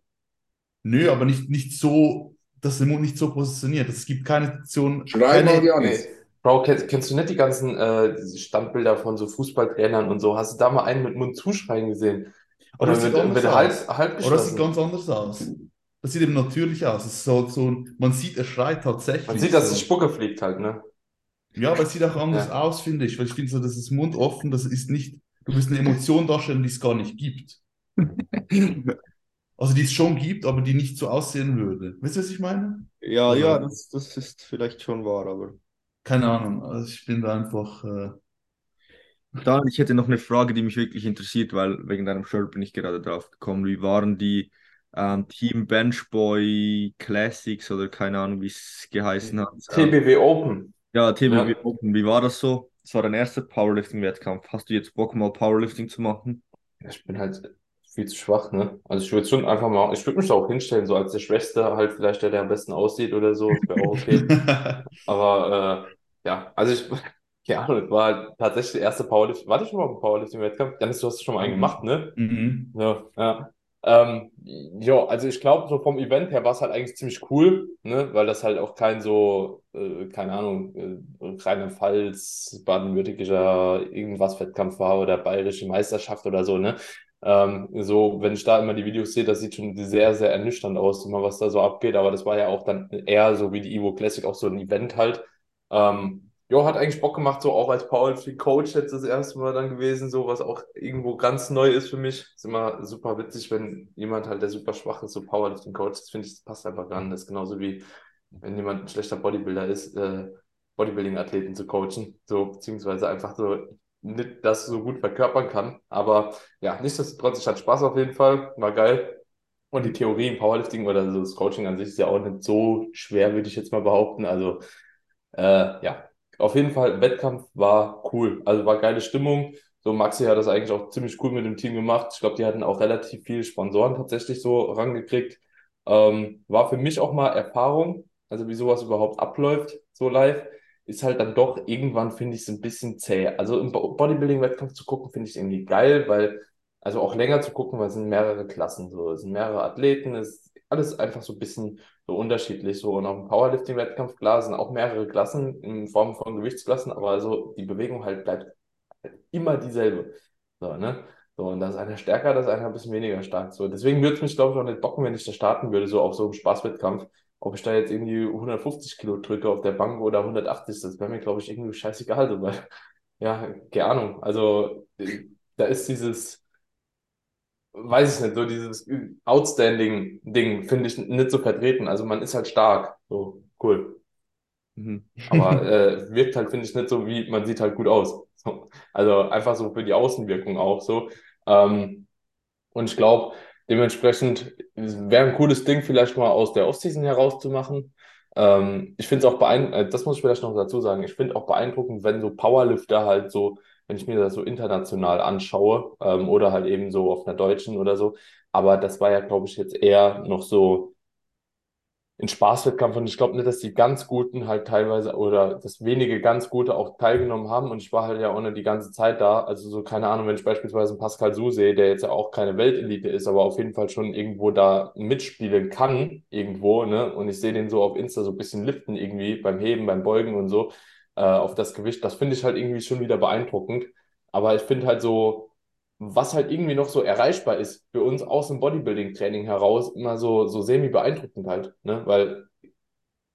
Nö, aber nicht, nicht so, dass der Mund nicht so positioniert. Es gibt keine Situation, Schrei mal, keine, Janis. Nee. Bro, kennst, kennst du nicht die ganzen äh, diese Standbilder von so Fußballtrainern und so? Hast du da mal einen mit Mund zuschreien gesehen? Oder das sieht mit, anders mit halb, halb Aber das sieht ganz anders aus. Das sieht eben natürlich aus. Es ist halt so, ein- man sieht, er schreit tatsächlich Man sieht, dass so. die Spucke fliegt halt, ne? Ja, aber es sieht auch anders Ja. aus, finde ich. Weil ich finde so, das ist Mund offen, das ist nicht, du wirst eine Emotion darstellen, die es gar nicht gibt. Also die es schon gibt, aber die nicht so aussehen würde. Weißt du, was ich meine? ja, ja, das, das ist vielleicht schon wahr, aber Keine Ahnung. Also ich bin da einfach. Äh, dann, ich hätte noch eine Frage, die mich wirklich interessiert, weil wegen deinem Shirt bin ich gerade drauf gekommen. Wie waren die ähm, Team Benchboy Classics oder keine Ahnung, wie es geheißen hat? Ähm, TBW Open. ja, TBW Ja. Open, wie war das so? Das war dein erster Powerlifting-Wettkampf. Hast du jetzt Bock, mal Powerlifting zu machen? Ich bin halt viel zu schwach, ne? Also ich würde schon einfach mal, ich würde mich da auch hinstellen, so als der Schwächste, halt vielleicht der, der am besten aussieht oder so, wäre auch okay. Aber äh, ja, also ich, keine Ahnung, es war halt tatsächlich der erste Powerlifting. Warte ich schon mal auf dem Powerlifting-Wettkampf? Janis, du hast schon mal einen Mhm. gemacht, ne? mhm. Ja, ja. Ähm, ja, also ich glaube, so vom Event her war es halt eigentlich ziemlich cool, ne? Weil das halt auch kein so, äh, keine Ahnung, äh, Rheinland-Pfalz, baden-württembergischer irgendwas Wettkampf war oder bayerische Meisterschaft oder so, ne? Ähm, so, wenn ich da immer die Videos sehe, das sieht schon sehr, sehr ernüchternd aus, immer was da so abgeht, aber das war ja auch dann eher so wie die Evo Classic, auch so ein Event halt. Ähm, Jo, hat eigentlich Bock gemacht, so auch als Powerlifting-Coach jetzt das erste Mal dann gewesen, so was auch irgendwo ganz neu ist für mich. Ist immer super witzig, wenn jemand halt, der super schwach ist, so Powerlifting-Coach, das finde ich, das passt einfach gar nicht. Das ist genauso wie, wenn jemand ein schlechter Bodybuilder ist, äh, Bodybuilding-Athleten zu coachen, so, beziehungsweise einfach so nicht das so gut verkörpern kann. Aber ja, nichtsdestotrotz, ich hatte Spaß auf jeden Fall, war geil. Und die Theorie im Powerlifting oder so das Coaching an sich ist ja auch nicht so schwer, würde ich jetzt mal behaupten. Also, äh, ja, auf jeden Fall, Wettkampf war cool. Also war geile Stimmung. So, Maxi hat das eigentlich auch ziemlich cool mit dem Team gemacht. Ich glaube, die hatten auch relativ viele Sponsoren tatsächlich so rangekriegt. Ähm, war für mich auch mal Erfahrung, also wie sowas überhaupt abläuft, so live. Ist halt dann doch irgendwann, finde ich es ein bisschen zäh. Also im Bodybuilding-Wettkampf zu gucken, finde ich irgendwie geil, weil, also auch länger zu gucken, weil es sind mehrere Klassen, so, es sind mehrere Athleten, es ist alles einfach so ein bisschen so unterschiedlich. So, und auf dem Powerlifting-Wettkampf, klar, sind auch mehrere Klassen in Form von Gewichtsklassen, aber also die Bewegung halt bleibt halt immer dieselbe. So, ne? So, und da ist einer stärker, da ist einer ein bisschen weniger stark. So, deswegen würde es mich, glaube ich, auch nicht bocken, wenn ich da starten würde, so auf so einem Spaßwettkampf. Ob ich da jetzt irgendwie 150 Kilo drücke auf der Bank oder 180, das wäre mir, glaube ich, irgendwie scheißegal. So, weil, ja, keine Ahnung. Also, da ist dieses, weiß ich nicht, so dieses Outstanding-Ding finde ich nicht so vertreten. Also, man ist halt stark. So, cool. Mhm. Aber äh, wirkt halt, finde ich, nicht so wie, man sieht halt gut aus. So. Also einfach so für die Außenwirkung auch so. Ähm, und ich glaube, dementsprechend wäre ein cooles Ding, vielleicht mal aus der Offseason herauszumachen. Ähm, ich finde es auch beeindruckend, äh, das muss ich vielleicht noch dazu sagen, ich finde auch beeindruckend, wenn so Powerlifter halt so, wenn ich mir das so international anschaue ähm, oder halt eben so auf einer deutschen oder so. Aber das war ja, glaube ich, jetzt eher noch so in Spaßwettkampf und ich glaube nicht, dass die ganz Guten halt teilweise oder das wenige ganz Gute auch teilgenommen haben und ich war halt ja auch nicht die ganze Zeit da. Also so, keine Ahnung, wenn ich beispielsweise einen Pascal Su sehe, der jetzt ja auch keine Weltelite ist, aber auf jeden Fall schon irgendwo da mitspielen kann, irgendwo, ne? Und ich sehe den so auf Insta so ein bisschen liften irgendwie beim Heben, beim Beugen und so äh, auf das Gewicht. Das finde ich halt irgendwie schon wieder beeindruckend. Aber ich finde halt so, was halt irgendwie noch so erreichbar ist für uns aus dem Bodybuilding-Training heraus, immer so, so semi-beeindruckend halt, ne? Weil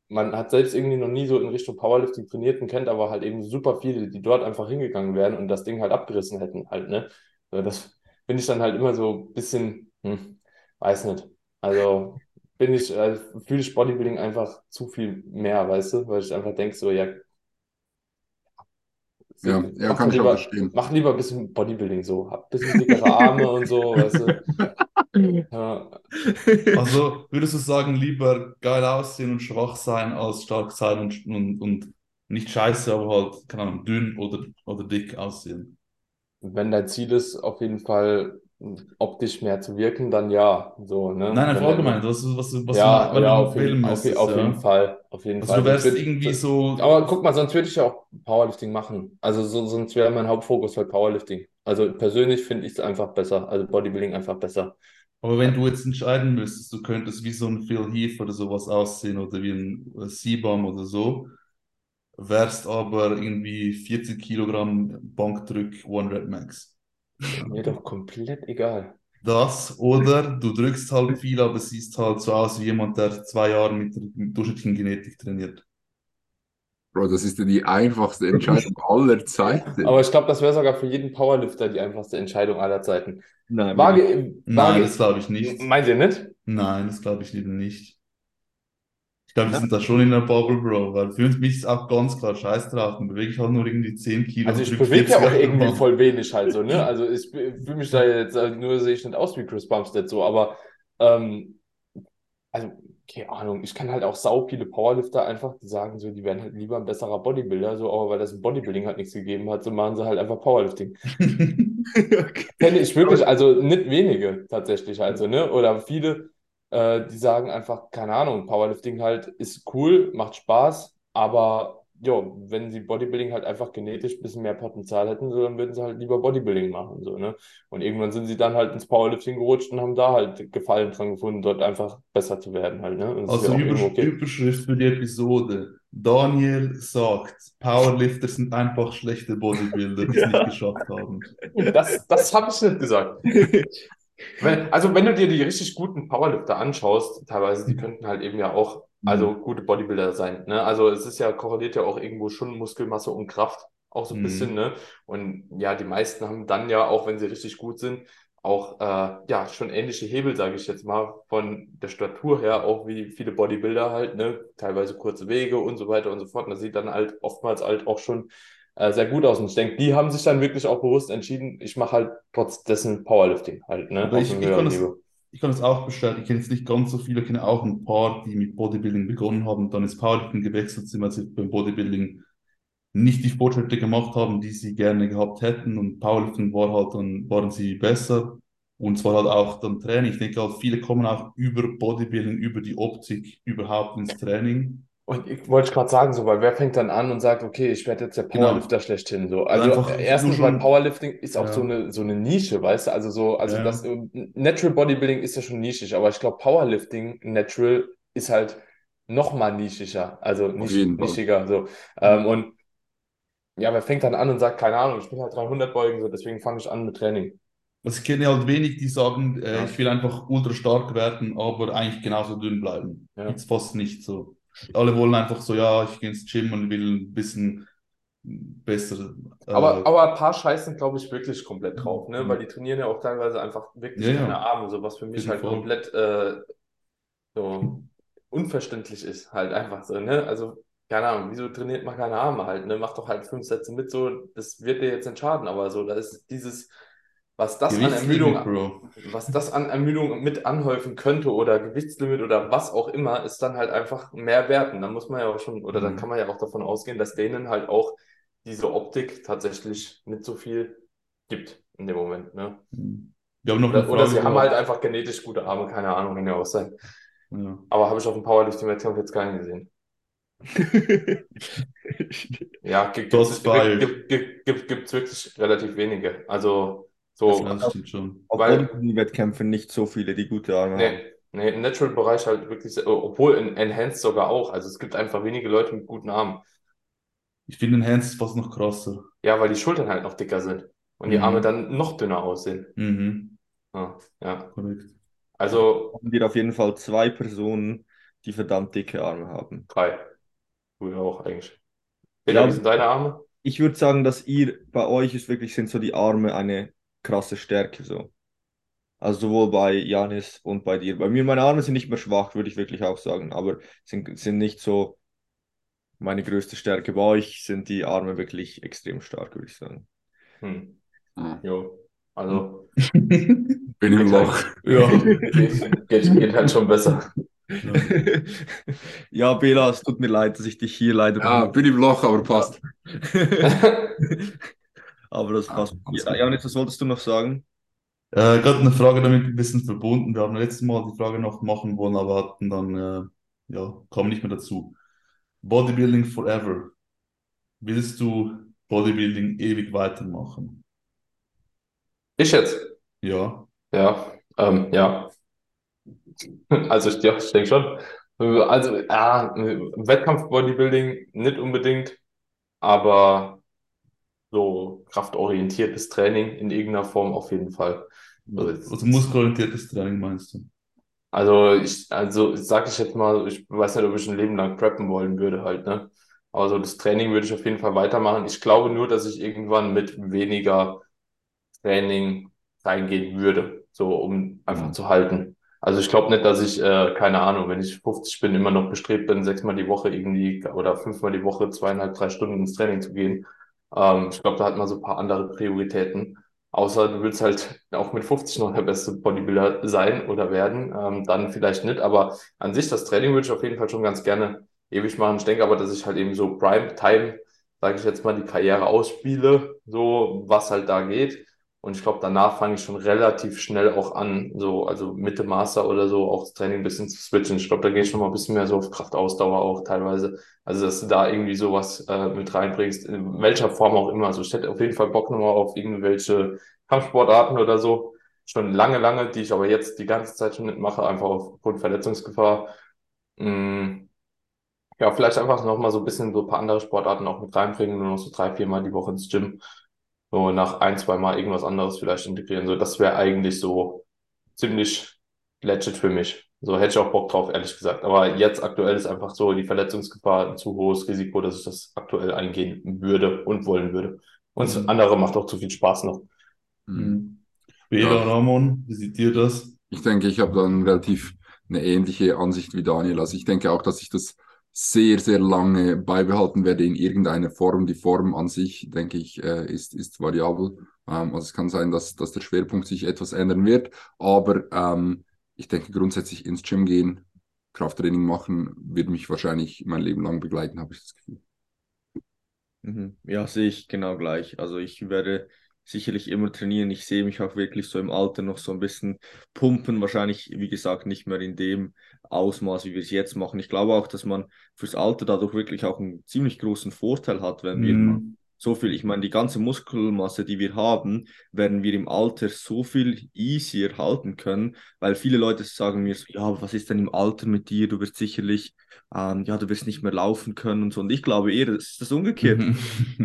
man hat selbst irgendwie noch nie so in Richtung Powerlifting trainiert und kennt aber halt eben super viele, die dort einfach hingegangen wären und das Ding halt abgerissen hätten halt, ne? Das finde ich dann halt immer so ein bisschen, hm, weiß nicht. Also bin ich, also fühle ich Bodybuilding einfach zu viel mehr, weißt du? Weil ich einfach denke so, ja, ja, ja kann ich lieber, auch verstehen. Mach lieber ein bisschen Bodybuilding so. Hab ein bisschen dickere Arme und so, weißt du. Ja. Also würdest du sagen, lieber geil aussehen und schwach sein, als stark sein und, und, und nicht scheiße, aber halt, keine Ahnung, dünn oder, oder dick aussehen? Wenn dein Ziel ist, auf jeden Fall optisch mehr zu wirken, dann ja. So, ne? Nein, einfach allgemein, was, was, was ja, du, ja, auf, jeden, auf, auf ja. jeden Fall. Auf jeden Also Fall. du wärst würd- irgendwie so, Aber guck mal, sonst würde ich ja auch Powerlifting machen. Also so, sonst wäre mein Hauptfokus halt Powerlifting. Also persönlich finde ich es einfach besser. Also Bodybuilding einfach besser. aber wenn du jetzt entscheiden müsstest, du könntest wie so ein Phil Heath oder sowas aussehen oder wie ein Seabum oder so, wärst aber irgendwie 40 Kilogramm Bankdrück One Rep Max. Mir doch komplett egal. Das oder du drückst halt viel, aber siehst halt so aus wie jemand, der zwei Jahre mit der durchschnittlichen Genetik trainiert. Bro, das ist ja die einfachste Entscheidung aller Zeiten. Aber ich glaube, das wäre sogar für jeden Powerlifter die einfachste Entscheidung aller Zeiten. Nein, Waage, Nein, Waage, das glaube ich nicht. meint ihr nicht? Nein, das glaube ich eben nicht. Ich glaube, wir sind da schon in der Bubble, Bro, weil für mich ist auch ganz klar Scheiß drauf. Dann bewege ich halt nur irgendwie 10 Kilo. Also ich bewege ja 40 auch irgendwie Kilo. voll wenig halt so, ne? Also ich fühle mich da jetzt, also nur sehe ich nicht aus wie Chris Bumstead so, aber ähm, also, keine Ahnung, ich kann halt auch sau viele Powerlifter einfach, die sagen so, die wären halt lieber ein besserer Bodybuilder, so, aber weil das im Bodybuilding halt nichts gegeben hat, so machen sie halt einfach Powerlifting. Kenne ich wirklich, also nicht wenige tatsächlich, also, ne? Oder viele, äh, die sagen einfach, keine Ahnung, Powerlifting halt ist cool, macht Spaß, aber jo, wenn sie Bodybuilding halt einfach genetisch ein bisschen mehr Potenzial hätten, so, dann würden sie halt lieber Bodybuilding machen, so, ne? Und irgendwann sind sie dann halt ins Powerlifting gerutscht und haben da halt Gefallen dran gefunden, dort einfach besser zu werden halt, ne? Und das ist Also ja Übersch okay. Überschrift für die Episode. Daniel sagt, Powerlifter sind einfach schlechte Bodybuilder, die es nicht geschafft haben. Das, das habe ich nicht gesagt. Wenn, also wenn du dir die richtig guten Powerlifter anschaust, teilweise, die könnten halt eben ja auch, also gute Bodybuilder sein. Ne? Also es ist ja, korreliert ja auch irgendwo schon Muskelmasse und Kraft, auch so ein Mhm. bisschen, ne? Und ja, die meisten haben dann ja, auch wenn sie richtig gut sind, auch äh, ja schon ähnliche Hebel, sage ich jetzt mal, von der Statur her, auch wie viele Bodybuilder halt, ne? Teilweise kurze Wege und so weiter und so fort. Und das sieht dann halt oftmals halt auch schon äh, sehr gut aus. Und ich denke, die haben sich dann wirklich auch bewusst entschieden, ich mache halt trotz dessen Powerlifting halt, ne? Ich, ich, kann das, Niveau. ich kann das auch bestätigen. Ich kenne jetzt nicht ganz so viele, ich kenne auch ein paar, die mit Bodybuilding begonnen haben, dann ins Powerlifting gewechselt sind, weil sie beim Bodybuilding nicht die Fortschritte gemacht haben, die sie gerne gehabt hätten. Und Powerlifting war halt dann, waren sie besser. Und zwar halt auch dann Training. Ich denke halt, viele kommen auch über Bodybuilding, über die Optik überhaupt ins Training. Und ich wollte gerade sagen, so, weil wer fängt dann an und sagt, okay, ich werde jetzt der Genau. Powerlifter schlechthin, so. Also, erstens, schon- weil Powerlifting ist auch Ja. so eine, so eine Nische, weißt du? Also, so, also Ja. das Natural Bodybuilding ist ja schon nischig, aber ich glaube, Powerlifting Natural ist halt noch mal nischiger, also nisch, nischiger, so. Ähm, und ja, wer fängt dann an und sagt, keine Ahnung, ich bin halt 300 beugen, so, deswegen fange ich an mit Training. Also ich kenne halt wenig, die sagen, äh, Ja. ich will einfach ultra stark werden, aber eigentlich genauso dünn bleiben. Ja. Gibt's fast nicht so. Alle wollen einfach so, ja, ich gehe ins Gym und will ein bisschen besser. äh, Aber, aber ein paar scheißen, glaube ich, wirklich komplett drauf, ne? Mhm. Weil die trainieren ja auch teilweise einfach wirklich Ja, ja. keine Arme, so was für mich halt Fall. komplett äh, so unverständlich ist, halt einfach so, ne? Also, keine Ahnung, wieso trainiert man keine Arme halt, ne? Mach doch halt fünf Sätze mit, so, das wird dir jetzt nicht schaden, aber so, da ist dieses, was das an Ermüdung, was das an Ermüdung mit anhäufen könnte oder Gewichtslimit oder was auch immer, ist dann halt einfach mehr wert. Und dann muss man ja auch schon, oder dann Mhm. kann man ja auch davon ausgehen, dass denen halt auch diese Optik tatsächlich nicht so viel gibt in dem Moment. Ne? Wir haben noch Oder, oder sie haben halt einfach genetisch gute Arme, keine Ahnung, kann ja auch sein. Ja. Aber habe ich auf dem Powerlifting-Wettkampf jetzt keinen gesehen. Ja, gibt es war- gibt, gibt, gibt, gibt's wirklich relativ wenige. Also so, das stimmt schon. Auf Weil- Bodybuilding-Wettkämpfen nicht so viele, die gute Arme haben. Nee, nee, im Natural-Bereich halt wirklich, obwohl in Enhanced sogar auch. Also es gibt einfach wenige Leute mit guten Armen. Ich finde den Hands fast noch krasser. Ja, weil die Schultern halt noch dicker sind und die Mhm. Arme dann noch dünner aussehen. Mhm, Ja, ja. korrekt. Also Haben wir auf jeden Fall zwei Personen, die verdammt dicke Arme haben. drei. Du ja auch eigentlich. Peter, Ja. wie sind deine Arme? Ich würde sagen, dass ihr, bei euch ist wirklich, sind so die Arme eine krasse Stärke so. Also sowohl bei Janis und bei dir. Bei mir, meine Arme sind nicht mehr schwach, würde ich wirklich auch sagen, aber sind, sind nicht so meine größte Stärke. Bei euch sind die Arme wirklich extrem stark, würde ich sagen. Hm. Ah, Jo. Also bin im Loch. Ja. geht, geht, geht halt schon besser. Ja, Bela, es tut mir leid, dass ich dich hier leider. Ja, bin im Loch, aber passt. Aber das Ah, passt. alles Ja, gut. Janis, was wolltest du noch sagen? Äh, gerade eine Frage damit ein bisschen verbunden. Wir haben letztes Mal die Frage noch machen wollen, aber hatten dann, äh, ja, kamen nicht mehr dazu. Bodybuilding forever. Willst du Bodybuilding ewig weitermachen? Ich jetzt? Ja. Ja, ähm, ja. Also ich, ja, ich denke schon. Also, ja, Wettkampf-Bodybuilding nicht unbedingt, aber so kraftorientiertes Training in irgendeiner Form auf jeden Fall. Also, Also muskelorientiertes Training meinst du? Also ich, also sag ich jetzt mal, ich weiß nicht, ob ich ein Leben lang preppen wollen würde halt, ne? Aber so das Training würde ich auf jeden Fall weitermachen. Ich glaube nur, dass ich irgendwann mit weniger Training reingehen würde, so um einfach Mhm. zu halten. Also ich glaube nicht, dass ich, äh, keine Ahnung, wenn ich 50 bin, immer noch bestrebt bin, sechsmal die Woche irgendwie oder fünfmal die Woche zweieinhalb, drei Stunden ins Training zu gehen. Ähm, ich glaube, da hat man so ein paar andere Prioritäten. Außer du willst halt auch mit 50 noch der beste Bodybuilder sein oder werden, ähm, dann vielleicht nicht. Aber an sich, das Training würde ich auf jeden Fall schon ganz gerne ewig machen. Ich denke aber, dass ich halt eben so Prime Time, sage ich jetzt mal, die Karriere ausspiele, so was halt da geht. Und ich glaube, danach fange ich schon relativ schnell auch an, so, also Mitte Master oder so, auch das Training ein bisschen zu switchen. Ich glaube, da gehe ich schon mal ein bisschen mehr so auf Kraftausdauer auch teilweise. Also, dass du da irgendwie sowas äh, mit reinbringst, in welcher Form auch immer. Also, ich hätte auf jeden Fall Bock nochmal auf irgendwelche Kampfsportarten oder so. Schon lange, lange, die ich aber jetzt die ganze Zeit schon nicht mache, einfach aufgrund Verletzungsgefahr. Mm, ja, vielleicht einfach nochmal so ein bisschen so ein paar andere Sportarten auch mit reinbringen, nur noch so drei, viermal die Woche ins Gym. So nach ein, zwei Mal irgendwas anderes vielleicht integrieren. So, das wäre eigentlich so ziemlich legit für mich. So hätte ich auch Bock drauf, ehrlich gesagt. Aber jetzt aktuell ist einfach so die Verletzungsgefahr ein zu hohes Risiko, dass ich das aktuell eingehen würde und wollen würde. Und das Mhm. andere macht auch zu viel Spaß noch. Mhm. Mhm. Bela, Ja. Ramon, wie seht ihr das? Ich denke, ich habe dann relativ eine ähnliche Ansicht wie Daniel. Also ich denke auch, dass ich das sehr, sehr lange beibehalten werde in irgendeiner Form. Die Form an sich, denke ich, äh, ist, ist variabel. Ähm, also es kann sein, dass, dass der Schwerpunkt sich etwas ändern wird. Aber ähm, ich denke grundsätzlich ins Gym gehen, Krafttraining machen, wird mich wahrscheinlich mein Leben lang begleiten, habe ich das Gefühl. Mhm. Ja, sehe ich genau gleich. Also ich werde sicherlich immer trainieren. Ich sehe mich auch wirklich so im Alter noch so ein bisschen pumpen. Wahrscheinlich, wie gesagt, nicht mehr in dem Ausmaß, wie wir es jetzt machen. Ich glaube auch, dass man fürs Alter dadurch wirklich auch einen ziemlich großen Vorteil hat, wenn wir Mhm. So viel, ich meine, die ganze Muskelmasse, die wir haben, werden wir im Alter so viel easier halten können, weil viele Leute sagen mir so, ja, was ist denn im Alter mit dir? Du wirst sicherlich, ähm, ja, du wirst nicht mehr laufen können und so. Und ich glaube eher, das ist das umgekehrt. Mhm.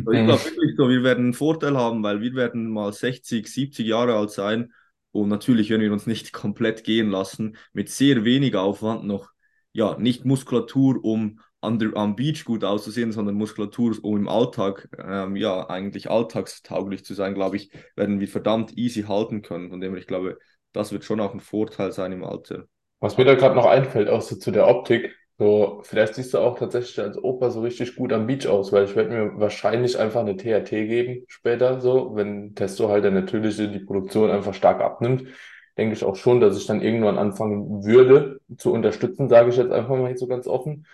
Also ich glaube wirklich so, wir werden einen Vorteil haben, weil wir werden mal 60, 70 Jahre alt sein und natürlich werden wir uns nicht komplett gehen lassen, mit sehr wenig Aufwand noch, ja, nicht Muskulatur, um an am Beach gut auszusehen, sondern Muskulatur, um im Alltag, ähm, ja, eigentlich alltagstauglich zu sein, glaube ich, werden wir verdammt easy halten können. Von dem ich glaube, das wird schon auch ein Vorteil sein im Alter. Was mir da gerade noch einfällt, auch so zu der Optik, so, vielleicht siehst du auch tatsächlich als Opa so richtig gut am Beach aus, weil ich werde mir wahrscheinlich einfach eine THT geben später, so, wenn Testo halt der natürliche die Produktion einfach stark abnimmt, denke ich auch schon, dass ich dann irgendwann anfangen würde zu unterstützen, sage ich jetzt einfach mal so ganz offen,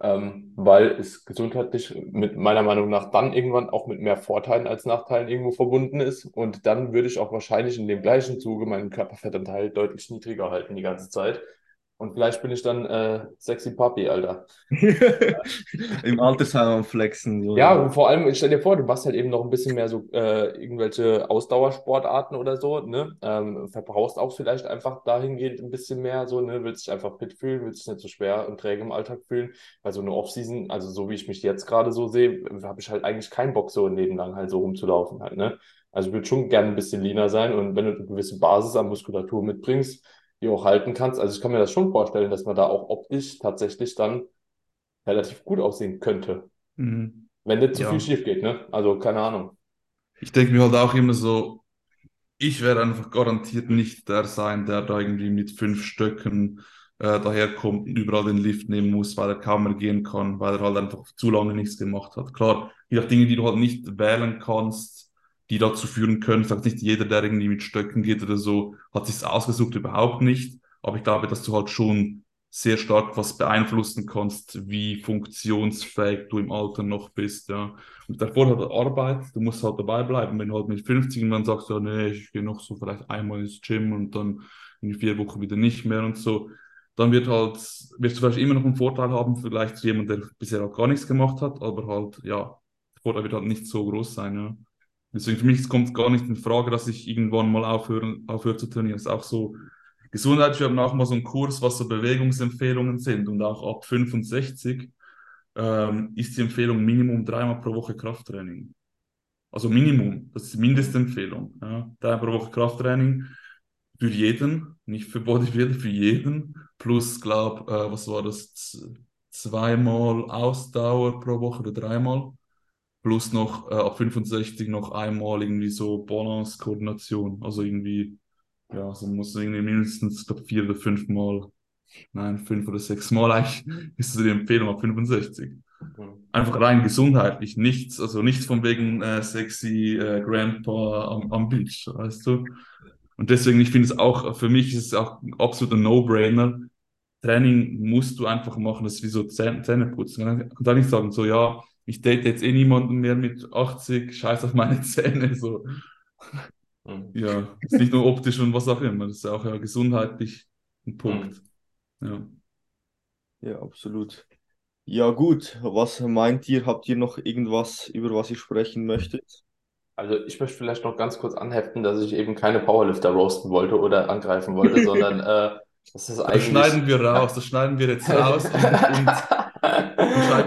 ähm, weil es gesundheitlich mit meiner Meinung nach dann irgendwann auch mit mehr Vorteilen als Nachteilen irgendwo verbunden ist und dann würde ich auch wahrscheinlich in dem gleichen Zuge meinen Körperfettanteil deutlich niedriger halten die ganze Zeit. Und vielleicht bin ich dann äh, sexy Papi, Alter. Im Altersheim am Flexen. So. Ja, und vor allem, stell dir vor, du machst halt eben noch ein bisschen mehr so äh, irgendwelche Ausdauersportarten oder so, ne? Ähm, verbrauchst auch vielleicht einfach dahingehend ein bisschen mehr, so, ne? Willst dich einfach fit fühlen, willst dich nicht so schwer und träge im Alltag fühlen. Weil so eine Offseason, also so wie ich mich jetzt gerade so sehe, habe ich halt eigentlich keinen Bock, so ein Leben lang halt so rumzulaufen halt, ne? Also ich würde schon gerne ein bisschen leaner sein und wenn du eine gewisse Basis an Muskulatur mitbringst, die auch halten kannst, also ich kann mir das schon vorstellen, dass man da auch optisch tatsächlich dann relativ gut aussehen könnte. Mhm. Wenn nicht zu Ja. viel schief geht, ne? Also keine Ahnung. Ich denke mir halt auch immer so, ich werde einfach garantiert nicht der sein, der da irgendwie mit fünf Stöcken äh, daherkommt und überall den Lift nehmen muss, weil er kaum mehr gehen kann, weil er halt einfach zu lange nichts gemacht hat. Klar, je nach Dinge, die du halt nicht wählen kannst, die dazu führen können. Sage nicht jeder, der irgendwie mit Stöcken geht oder so, hat sich's ausgesucht, überhaupt nicht. Aber ich glaube, dass du halt schon sehr stark was beeinflussen kannst, wie funktionsfähig du im Alter noch bist, ja. Und davor hat Arbeit, du musst halt dabei bleiben. Wenn du halt mit 50 und dann sagst, ja, nee, ich gehe noch so vielleicht einmal ins Gym und dann in vier Wochen wieder nicht mehr und so, dann wird halt, wirst du vielleicht immer noch einen Vorteil haben, vielleicht zu jemandem, der bisher auch gar nichts gemacht hat, aber halt, ja, der Vorteil wird halt nicht so groß sein, ja. Deswegen für mich kommt gar nicht in Frage, dass ich irgendwann mal aufhören, aufhöre zu trainieren. Das ist auch so, Gesundheit, wir haben auch mal so einen Kurs, was so Bewegungsempfehlungen sind und auch ab 65 ähm, ist die Empfehlung Minimum dreimal pro Woche Krafttraining. Also Minimum, das ist die Mindestempfehlung. Ja. Dreimal pro Woche Krafttraining für jeden, nicht für Bodybuilder, für jeden. Plus, glaub, äh, was war das? Zweimal Ausdauer pro Woche oder dreimal. Plus noch äh, ab 65 noch einmal irgendwie so Balance, Koordination. Also irgendwie, ja, so muss irgendwie mindestens, ich glaube, vier oder fünf Mal, nein, fünf oder sechs Mal eigentlich, ist so die Empfehlung ab 65. Einfach rein gesundheitlich, nichts, also nichts von wegen äh, sexy äh, Grandpa am, am Beach, weißt du? Und deswegen, ich finde es auch, für mich ist es auch ein absoluter No-Brainer. Training musst du einfach machen, das ist wie so Zähne, Zähneputzen. Man kann da nicht sagen, so, ja, ich date jetzt eh niemanden mehr mit 80, scheiß auf meine Zähne, so. Mhm. Ja, ist nicht nur optisch und was auch immer, das ist auch ja gesundheitlich ein Punkt. Ja. Ja, absolut. Ja, gut. Was meint ihr? Habt ihr noch irgendwas, über was ihr sprechen möchtet? Also ich möchte vielleicht noch ganz kurz anheften, dass ich eben keine Powerlifter roasten wollte oder angreifen wollte, sondern äh, das ist Das eigentlich. schneiden wir raus, das schneiden wir jetzt raus und, und,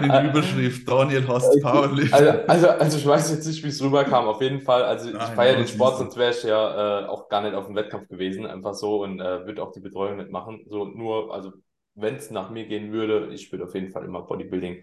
die Überschrift, Daniel hasst Powerlifting. Also, also, also ich weiß jetzt nicht, wie es rüberkam. Auf jeden Fall, also ich feiere den Sport, sonst wäre ich ja äh, auch gar nicht auf dem Wettkampf gewesen, einfach so und äh, würde auch die Betreuung nicht machen. So nur, also wenn es nach mir gehen würde, ich würde auf jeden Fall immer Bodybuilding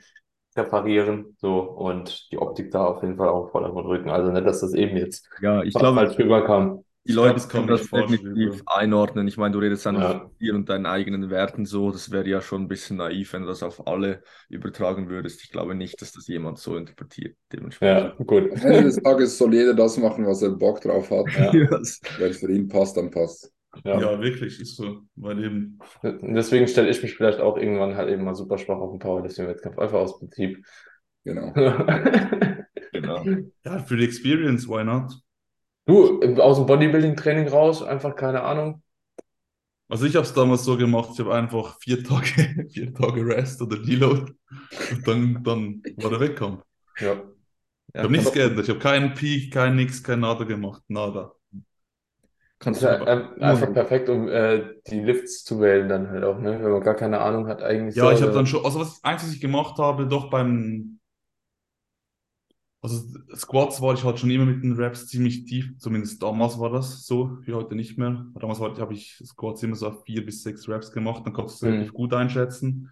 präparieren, so und die Optik da auf jeden Fall auch im Vordergrund rücken. Also nicht, dass das eben jetzt Ja, ich glaube, falsch rüberkam. Die Leute können das definitiv einordnen. Ich meine, du redest einfach Ja. von dir und deinen eigenen Werten so. Das wäre ja schon ein bisschen naiv, wenn du das auf alle übertragen würdest. Ich glaube nicht, dass das jemand so interpretiert. Ja, Dementsprechend. gut. Am Ende des Tages soll jeder das machen, was er Bock drauf hat. Ja. Yes. Wenn es für ihn passt, dann passt. Ja. Ja, wirklich, ist so. Weil eben, Deswegen stelle ich mich vielleicht auch irgendwann halt eben mal super schwach auf den Powerlifting-Wettkampf, einfach aus Prinzip. Genau. Genau. Ja, für die Experience, why not? Du, aus dem Bodybuilding-Training raus, einfach keine Ahnung. Also ich habe es damals so gemacht, ich habe einfach vier Tage, vier Tage Rest oder Deload und dann, dann war der Wettkampf. Ja. Ich Ja, habe nichts geändert, ich habe keinen Peak, kein nix, kein Nada gemacht, nada. Kannst Ist du ja, ähm, einfach perfekt, um äh, die Lifts zu wählen dann halt auch, ne? Wenn man gar keine Ahnung hat eigentlich. Ja, ich so, habe dann schon, also was eins, was ich gemacht habe, doch beim, also Squats war ich halt schon immer mit den Reps ziemlich tief, zumindest damals war das so, wie heute nicht mehr. Damals habe ich Squats immer so auf vier bis sechs Reps gemacht, dann kannst du es Mhm. relativ gut einschätzen.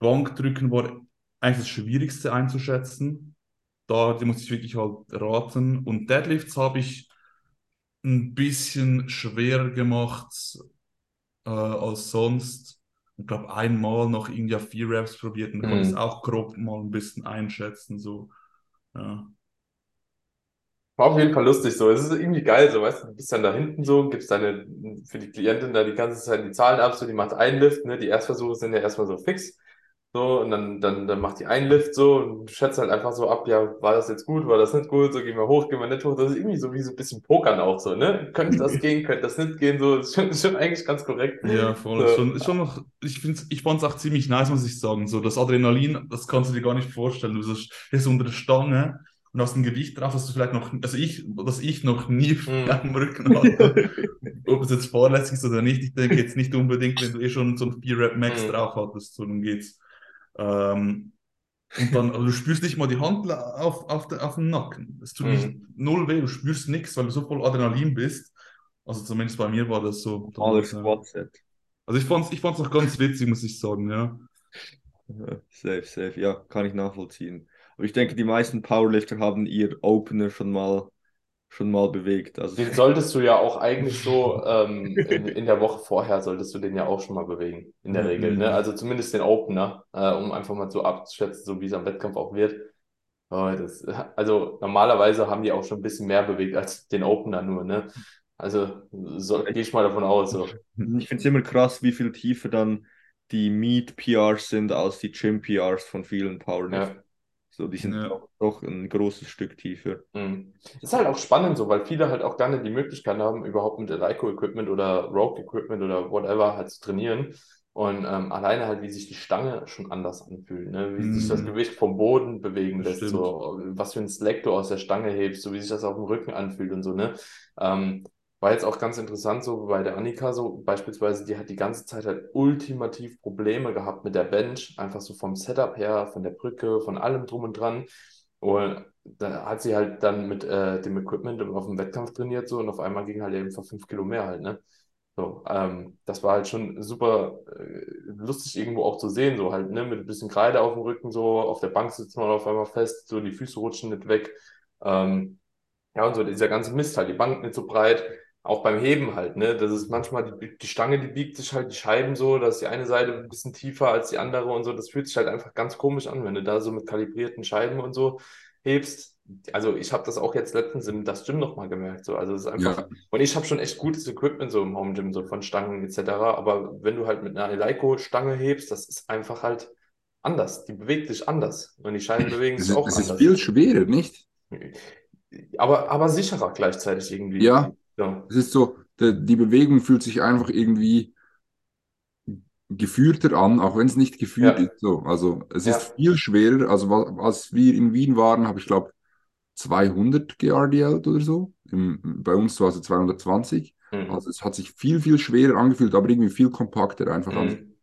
Bankdrücken war eigentlich das Schwierigste einzuschätzen. Da, die musste ich wirklich halt raten. Und Deadlifts habe ich ein bisschen schwerer gemacht äh, als sonst. Ich glaube, einmal noch irgendwie vier Reps probiert und dann konnte ich es Mhm. auch grob mal ein bisschen einschätzen. So. Ja. War auf jeden Fall lustig so. Es ist irgendwie geil, so, weißt du, bist dann da hinten so, gibst deine, für die Klientin da die ganze Zeit die Zahlen ab, so, die macht einen Lift, ne, die Erstversuche sind ja erstmal so fix, so, und dann, dann, dann macht die einen Lift so und schätzt halt einfach so ab, ja, war das jetzt gut, war das nicht gut, so, gehen wir hoch, gehen wir nicht hoch, das ist irgendwie so wie so ein bisschen Pokern auch so, ne, könnte das gehen, könnte das nicht gehen, so, ist schon, ist schon eigentlich ganz korrekt. Ja, voll. So. Ist schon, ist schon noch, ich finde ich fand es auch ziemlich nice, muss ich sagen. So, das Adrenalin, das kannst du dir gar nicht vorstellen. Du so- stehst unter der Stange und hast ein Gewicht drauf, das du vielleicht noch, also ich, das ich noch nie Mhm. am Rücken hatte. Ob es jetzt fahrlässig ist oder nicht, ich denke jetzt nicht unbedingt, wenn du eh schon so ein 4-Rap-Max Mhm. drauf hattest, so dann geht's. Ähm, und dann, aber du spürst nicht mal die Hand auf, auf, der, auf dem Nacken. Es tut Mhm. nicht null weh, du spürst nichts, weil du so voll Adrenalin bist. Also zumindest bei mir war das so. Alles Ja. Squat-Set. Also ich fand's, ich fand's auch ganz witzig, muss ich sagen. Ja, Safe, safe. Ja, kann ich nachvollziehen. Aber ich denke, die meisten Powerlifter haben ihr Opener schon mal, schon mal bewegt. Also Den solltest du ja auch eigentlich so ähm, in, in der Woche vorher solltest du den ja auch schon mal bewegen, in der. Regel. Ne? Also zumindest den Opener, äh, um einfach mal so abzuschätzen, so wie es am Wettkampf auch wird. Oh, das, also normalerweise haben die auch schon ein bisschen mehr bewegt als den Opener nur. Ne? Also so, gehe ich mal davon aus. So. ich finde es immer krass, wie viel tiefer dann die Meet-PRs sind als die Gym-PRs von vielen Powerliftern. Ja. So, die sind Ja. doch, doch ein großes Stück tiefer. Mhm. Ist halt auch spannend so, weil viele halt auch gar nicht die Möglichkeit haben, überhaupt mit Eleiko-Equipment oder Rogue-Equipment oder whatever halt zu trainieren. Und ähm, alleine halt, wie sich die Stange schon anders anfühlt, ne? Wie sich das Mhm. Gewicht vom Boden bewegen Das lässt, so, was für ein Slack du aus der Stange hebst, so wie sich das auf dem Rücken anfühlt und so, ne? Ähm, war jetzt auch ganz interessant, so bei der Annika, so beispielsweise, die hat die ganze Zeit halt ultimativ Probleme gehabt mit der Bench, einfach so vom Setup her, von der Brücke, von allem drum und dran. Und da hat sie halt dann mit äh, dem Equipment auf dem Wettkampf trainiert, so, und auf einmal ging halt einfach fünf Kilo mehr halt, ne? So, ähm, das war halt schon super äh, lustig irgendwo auch zu sehen, so halt, ne, mit ein bisschen Kreide auf dem Rücken, so, auf der Bank sitzt man auf einmal fest, so, die Füße rutschen nicht weg. Ähm, ja, und so dieser ganze Mist halt, die Bank nicht so breit, auch beim Heben halt, ne, das ist manchmal, die, die Stange, die biegt sich halt, die Scheiben so, da ist die eine Seite ein bisschen tiefer als die andere und so, das fühlt sich halt einfach ganz komisch an, wenn du da so mit kalibrierten Scheiben und so hebst. Also ich habe das auch jetzt letztens in das Gym nochmal gemerkt, so, also es ist einfach, Ja, und ich habe schon echt gutes Equipment so im Home Gym, so von Stangen etc. Aber wenn du halt mit einer Eleiko-Stange hebst, das ist einfach halt anders. Die bewegt sich anders. Und die Scheiben bewegen sich ist, auch es ist anders. viel schwerer, nicht? Aber, aber sicherer gleichzeitig irgendwie. Ja. Ja. Es ist so, die, die Bewegung fühlt sich einfach irgendwie geführter an, auch wenn es nicht geführt Ja. ist. So, also es Ja. ist viel schwerer. Also als wir in Wien waren, habe ich glaube 200 geRDLt oder so. Im, bei uns war es 220. Mhm. Also es hat sich viel, viel schwerer angefühlt, aber irgendwie viel kompakter einfach. an. Mhm.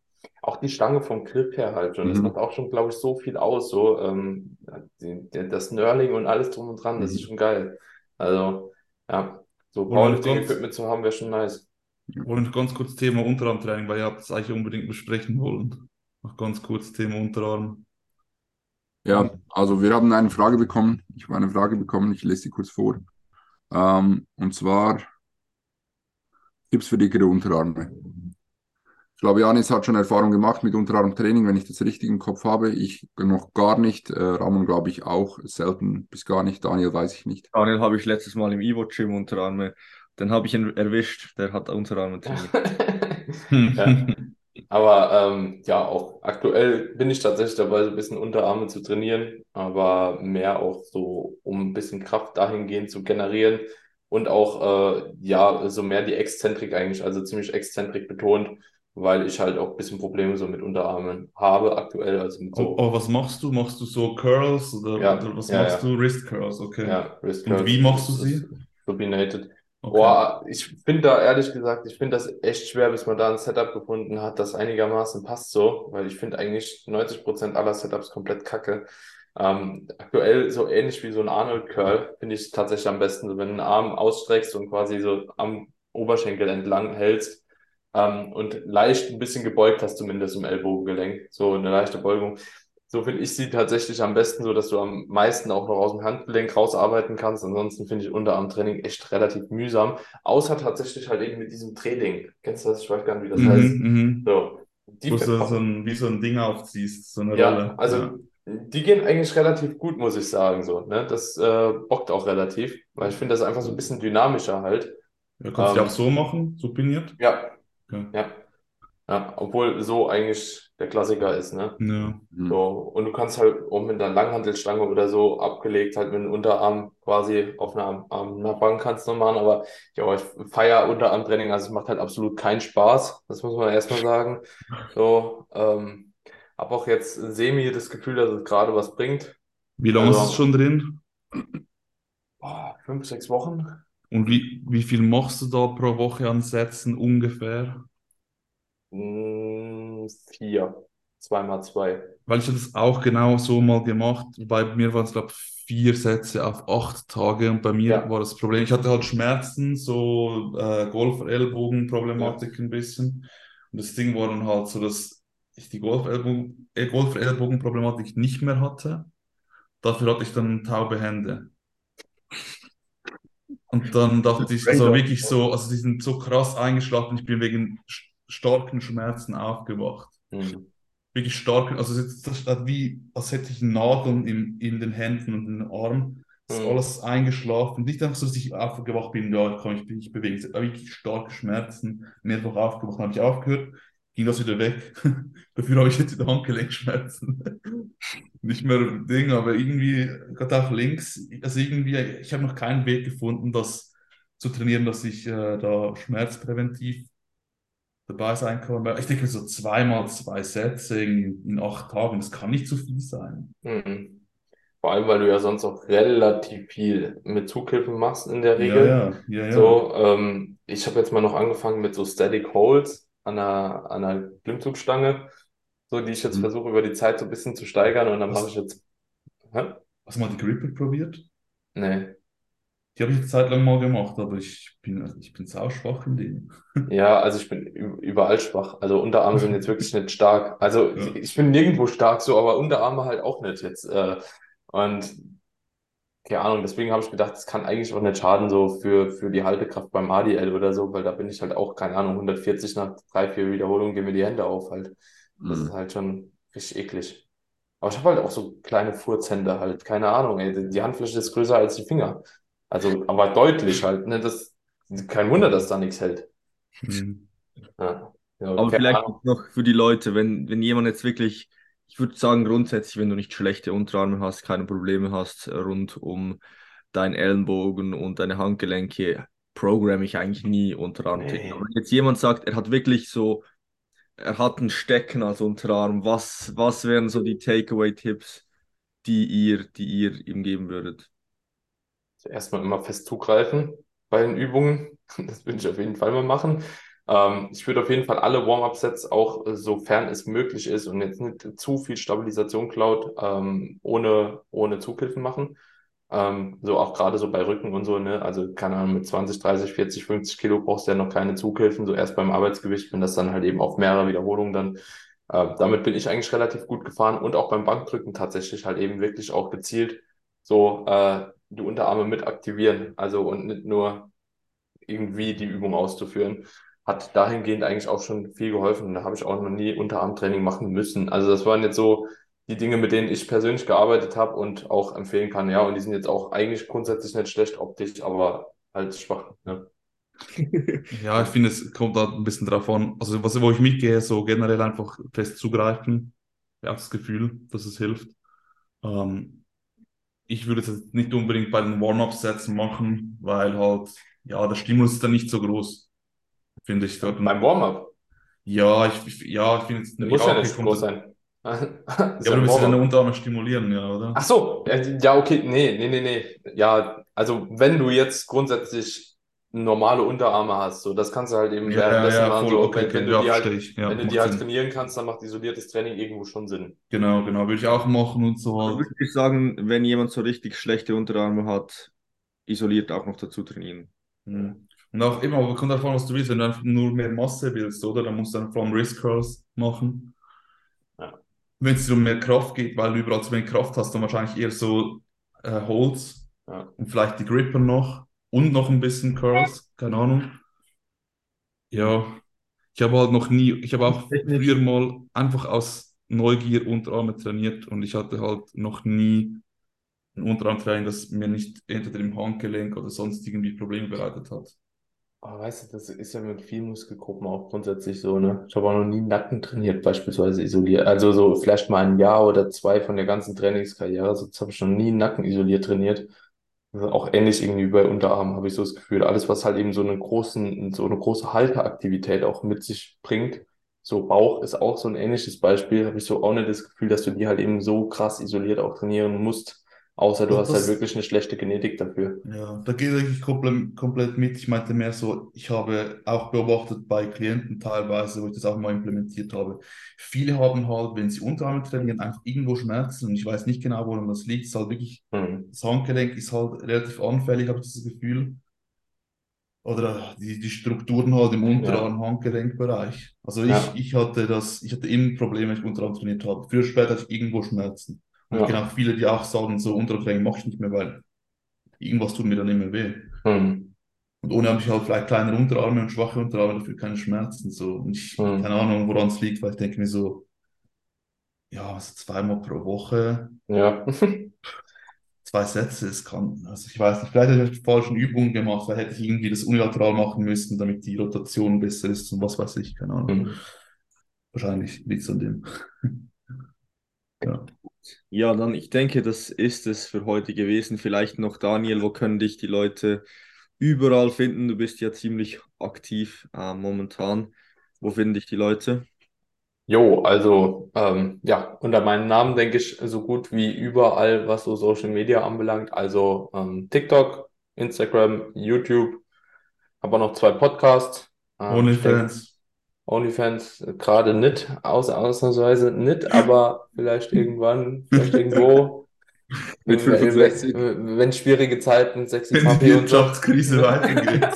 Auch die Stange vom Grip her halt schon. Das Mhm. macht auch schon, glaube ich, so viel aus. So, ähm, die, der, das Knurling und alles drum und dran, das Mhm. ist schon geil. Also, ja, so Wollen wir noch ganz- Powerlifting-Equipment zu haben, wäre schon nice. Noch ganz kurz Thema Unterarmtraining, weil ihr habt es eigentlich unbedingt besprechen wollen. Noch ganz kurz Thema Unterarm. Ja, also wir haben eine Frage bekommen. Ich habe eine Frage bekommen, ich lese sie kurz vor. Ähm, und zwar Tipps für dickere Unterarme. Ich glaube, Janis hat schon Erfahrung gemacht mit Unterarmtraining, wenn ich das richtig im Kopf habe. Ich noch gar nicht. Äh, Ramon glaube ich auch selten bis gar nicht. Daniel weiß ich nicht. Daniel habe ich letztes Mal im Evo-Gym Unterarme. Den habe ich ihn erwischt, der hat Unterarme trainiert. Ja. Aber ähm, ja, auch aktuell bin ich tatsächlich dabei, so ein bisschen Unterarme zu trainieren, aber mehr auch so, um ein bisschen Kraft dahingehend zu generieren und auch, äh, ja, so mehr die Exzentrik eigentlich, also ziemlich Exzentrik betont, weil ich halt auch ein bisschen Probleme so mit Unterarmen habe aktuell, also mit so, Aber, aber was machst du? Machst du so Curls oder, Ja, oder was ja, machst ja. du? Wrist Curls, okay. ja, Wrist Und Curls, wie machst du sie? ist Supinated. Okay. Boah, ich finde da ehrlich gesagt, ich finde das echt schwer, bis man da ein Setup gefunden hat, das einigermaßen passt so, weil ich finde eigentlich 90% aller Setups komplett kacke. Ähm, aktuell so ähnlich wie so ein Arnold Curl finde ich tatsächlich am besten, so wenn du einen Arm ausstreckst und quasi so am Oberschenkel entlang hältst ähm, und leicht ein bisschen gebeugt hast, zumindest im Ellbogengelenk, so eine leichte Beugung. So finde ich sie tatsächlich am besten, so dass du am meisten auch noch aus dem Handgelenk rausarbeiten kannst. Ansonsten finde ich Unterarmtraining echt relativ mühsam. Außer tatsächlich halt eben mit diesem Training. Kennst du das? Ich weiß gar nicht, wie das heißt. Mhm. So, die Wo du so, ein, wie so ein Ding aufziehst, so eine Ja, Rolle. also Ja. die gehen eigentlich relativ gut, muss ich sagen. So, ne? Das äh, bockt auch relativ, weil ich finde das einfach so ein bisschen dynamischer halt. Ja, kannst du Ähm, auch so machen, supiniert? Ja, Okay. ja, ja. Obwohl so eigentlich der Klassiker ist, ne? Ja. Hm. So, und du kannst halt auch mit einer Langhantelstange oder so abgelegt, halt mit dem Unterarm quasi auf einer, einer Bank kannst du machen, aber ja, ich feiere Unterarmtraining, also es macht halt absolut keinen Spaß, das muss man erstmal sagen. So, ähm, habe auch jetzt semi das Gefühl, dass es gerade was bringt. Wie lange ist es Also, schon drin? boah, fünf, sechs Wochen? Und wie, wie viel machst du da pro Woche an Sätzen ungefähr? Hm, vier, zweimal zwei. Weil ich habe das auch genau so mal gemacht. Bei mir waren es, glaube ich, vier Sätze auf acht Tage. Und bei mir Ja, war das Problem, ich hatte halt Schmerzen, so äh, ja, Golf-Ellbogen-Problematik ein bisschen. Und das Ding war dann halt so, dass ich die Golf-Ellbogen, äh, Golf-Ellbogen-Problematik nicht mehr hatte. Dafür hatte ich dann taube Hände. Und dann dachte ich, Trade-off. wirklich so, also die sind so krass eingeschlafen, ich bin wegen st- starken Schmerzen aufgewacht. Hm. Wirklich stark, also es ist das ist wie, als hätte ich Nadeln in, in den Händen und in den Armen. Es ist Hm. alles eingeschlafen. Nicht einfach so, dass ich aufgewacht bin, ja, ich kann mich nicht war wirklich starke Schmerzen. Mehrfach aufgewacht, habe ich aufgehört, ging das wieder weg. Dafür habe ich jetzt wieder Handgelenkschmerzen. Nicht mehr Ding, aber irgendwie, gerade auch links, also irgendwie, ich habe noch keinen Weg gefunden, das zu trainieren, dass ich äh, da schmerzpräventiv dabei sein kann. Ich denke, so zweimal zwei Sätze in, in acht Tagen, das kann nicht zu viel sein. Hm. Vor allem, weil du ja sonst auch relativ viel mit Zughilfen machst in der Ja, Regel. ja, ja, ja. So, ähm, ich habe jetzt mal noch angefangen mit so Static Holds an einer, an einer Klimmzugstange, so die ich jetzt Hm. versuche über die Zeit so ein bisschen zu steigern und dann mache ich jetzt, hä? hast du mal die Gripper probiert? Nee. Die habe ich eine Zeit lang mal gemacht, aber ich bin, ich bin sauschwach in denen. Ja, also ich bin überall schwach. Also Unterarme sind jetzt wirklich nicht stark. Also Ja. ich bin nirgendwo stark so, aber Unterarme halt auch nicht jetzt. Äh, und keine Ahnung, deswegen habe ich gedacht, das kann eigentlich auch nicht schaden, so für, für die Haltekraft beim ADL oder so, weil da bin ich halt auch, keine Ahnung, 140 nach drei, vier Wiederholungen, gehen mir die Hände auf halt. Das ist Hm. halt schon richtig eklig. Aber ich habe halt auch so kleine Furzhände halt, keine Ahnung, ey, die Handfläche ist größer als die Finger. Also, aber deutlich halt, ne, das, kein Wunder, dass da nichts hält. Hm. Ja, ja, Aber vielleicht Ahnung. noch für die Leute, wenn, wenn jemand jetzt wirklich, ich würde sagen, grundsätzlich, wenn du nicht schlechte Unterarme hast, keine Probleme hast äh, rund um deinen Ellenbogen und deine Handgelenke, programme ich eigentlich nie Unterarmtraining. Aber Nee. wenn jetzt jemand sagt, er hat wirklich so, er hat ein Stecken als Unterarm, was, was wären so die Takeaway-Tipps, die ihr, die ihr ihm geben würdet? Zuerst mal immer fest zugreifen bei den Übungen. Das würde ich auf jeden Fall mal machen. Ähm, ich würde auf jeden Fall alle Warm-up-Sets auch, äh, sofern es möglich ist und jetzt nicht zu viel Stabilisation klaut, ähm, ohne, ohne Zughilfen machen. Ähm, so auch gerade so bei Rücken und so, ne? Also keine Ahnung, mit 20, 30, 40, 50 Kilo brauchst du ja noch keine Zughilfen, so erst beim Arbeitsgewicht, wenn das dann halt eben auf mehrere Wiederholungen dann, äh, damit bin ich eigentlich relativ gut gefahren und auch beim Bankdrücken tatsächlich halt eben wirklich auch gezielt so äh, die Unterarme mit aktivieren, also und nicht nur irgendwie die Übung auszuführen. Hat dahingehend eigentlich auch schon viel geholfen. Da habe ich auch noch nie Unterarmtraining machen müssen. Also das waren jetzt so die Dinge, mit denen ich persönlich gearbeitet habe und auch empfehlen kann. Ja, und die sind jetzt auch eigentlich grundsätzlich nicht schlecht optisch, aber halt schwach. Ne? Ja, ich finde, es kommt da ein bisschen drauf an. Also, was, wo ich mitgehe, so generell einfach fest zugreifen. Ich habe das Gefühl, dass es hilft. Ähm, ich würde es jetzt nicht unbedingt bei den Warm-Up-Sätzen machen, weil halt, ja, der Stimulus ist dann nicht so groß, finde ich. Beim Warm-up. Ja, ich, ich- ja, ich finde Der muss ja, ja nicht groß sein. Ja, aber du willst ja deine Unterarme stimulieren, ja, oder? Ach so, ja, okay, nee, nee, nee, nee. Ja, also wenn du jetzt grundsätzlich normale Unterarme hast, so, das kannst du halt eben Ja, ja, währenddessen ja, machen, voll, so, okay, wenn, okay, wenn du ja, die halt. Ja, wenn du die halt trainieren kannst, dann macht isoliertes Training irgendwo schon Sinn. Genau, genau, würde ich auch machen und so Da halt. würde ich sagen, wenn jemand so richtig schlechte Unterarme hat, isoliert auch noch dazu trainieren. Mhm. Und auch immer, aber kommt davon, was du willst. Wenn du einfach nur mehr Masse willst, oder? Dann musst du dann allem Wrist Curls machen. Ja. Wenn es dir um mehr Kraft geht, weil du überall zu wenig Kraft hast, dann wahrscheinlich eher so äh, Holds Ja. und vielleicht die Gripper noch und noch ein bisschen Curls, keine Ahnung. Ja, ich habe halt noch nie, ich habe auch früher mal einfach aus Neugier Unterarme trainiert und ich hatte halt noch nie ein Unterarmtraining, das mir nicht entweder im Handgelenk oder sonst irgendwie Probleme bereitet hat. Aber weißt du, das ist ja mit vielen Muskelgruppen auch grundsätzlich so, ne? Ich habe auch noch nie Nacken trainiert, beispielsweise isoliert. Also so vielleicht mal ein Jahr oder zwei von der ganzen Trainingskarriere. Sonst habe ich noch nie Nacken isoliert trainiert. Also auch ähnlich irgendwie bei Unterarmen habe ich so das Gefühl. Alles, was halt eben so einen großen, so eine große Halteaktivität auch mit sich bringt. So Bauch ist auch so ein ähnliches Beispiel. Habe ich so auch nicht das Gefühl, dass du die halt eben so krass isoliert auch trainieren musst. Außer du Das- hast halt wirklich eine schlechte Genetik dafür. Ja, da gehe ich komplett, komplett mit. Ich meinte mehr so, ich habe auch beobachtet bei Klienten teilweise, wo ich das auch mal implementiert habe. Viele haben halt, wenn sie Unterarme trainieren, einfach irgendwo Schmerzen und ich weiß nicht genau, woran das liegt. Es ist halt wirklich, Hm. das Handgelenk ist halt relativ anfällig, habe ich das Gefühl. Oder die, die Strukturen halt im Unterarm-Handgelenkbereich. Also ich, Ja. ich hatte das, ich hatte immer Probleme, wenn ich Unterarm trainiert habe. Früher später hatte ich irgendwo Schmerzen. Und Ja. ich kenne auch viele, die auch sagen, so Unterarmtraining mache ich nicht mehr, weil irgendwas tut mir dann immer weh. Hm. Und ohne habe ich halt vielleicht kleine Unterarme und schwache Unterarme, dafür keine Schmerzen. So. Und ich, Mhm. keine Ahnung, woran es liegt, weil ich denke mir so, ja, also zweimal pro Woche, Ja. zwei Sätze, es kann, also ich weiß nicht, vielleicht habe ich die falschen Übungen gemacht, weil hätte ich irgendwie das unilateral machen müssen, damit die Rotation besser ist und was weiß ich, keine Ahnung. Hm. Wahrscheinlich liegt es an dem. Ja. Ja, dann, ich denke, das ist es für heute gewesen. Vielleicht noch, Daniel, wo können dich die Leute überall finden? Du bist ja ziemlich aktiv äh, momentan. Wo finden dich die Leute? Jo, also ähm, ja, unter meinem Namen denke ich so gut wie überall, was so Social Media anbelangt. Also ähm, TikTok, Instagram, YouTube. Auch noch zwei Podcasts. Ähm, ich denke, OnlyFans. Äh, gerade nicht, außer ausnahmsweise nicht, aber vielleicht irgendwann, vielleicht irgendwo, Mit wenn, 65. wenn, wenn schwierige Zeiten, sexy Wenn die Papi und. Wirtschaftskrise weitergeht.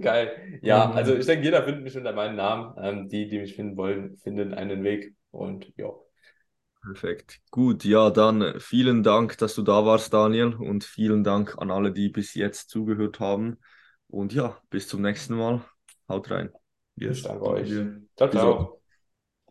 Geil. Ja, Mann. also ich denke, jeder findet mich unter meinem Namen. Ähm, die, die mich finden wollen, finden einen Weg. Und ja, Perfekt. Gut, ja, dann äh, vielen Dank, dass du da warst, Daniel, und vielen Dank an alle, die bis jetzt zugehört haben. Und ja, bis zum nächsten Mal. Haut rein. Yes, Ich danke euch. ciao, ciao.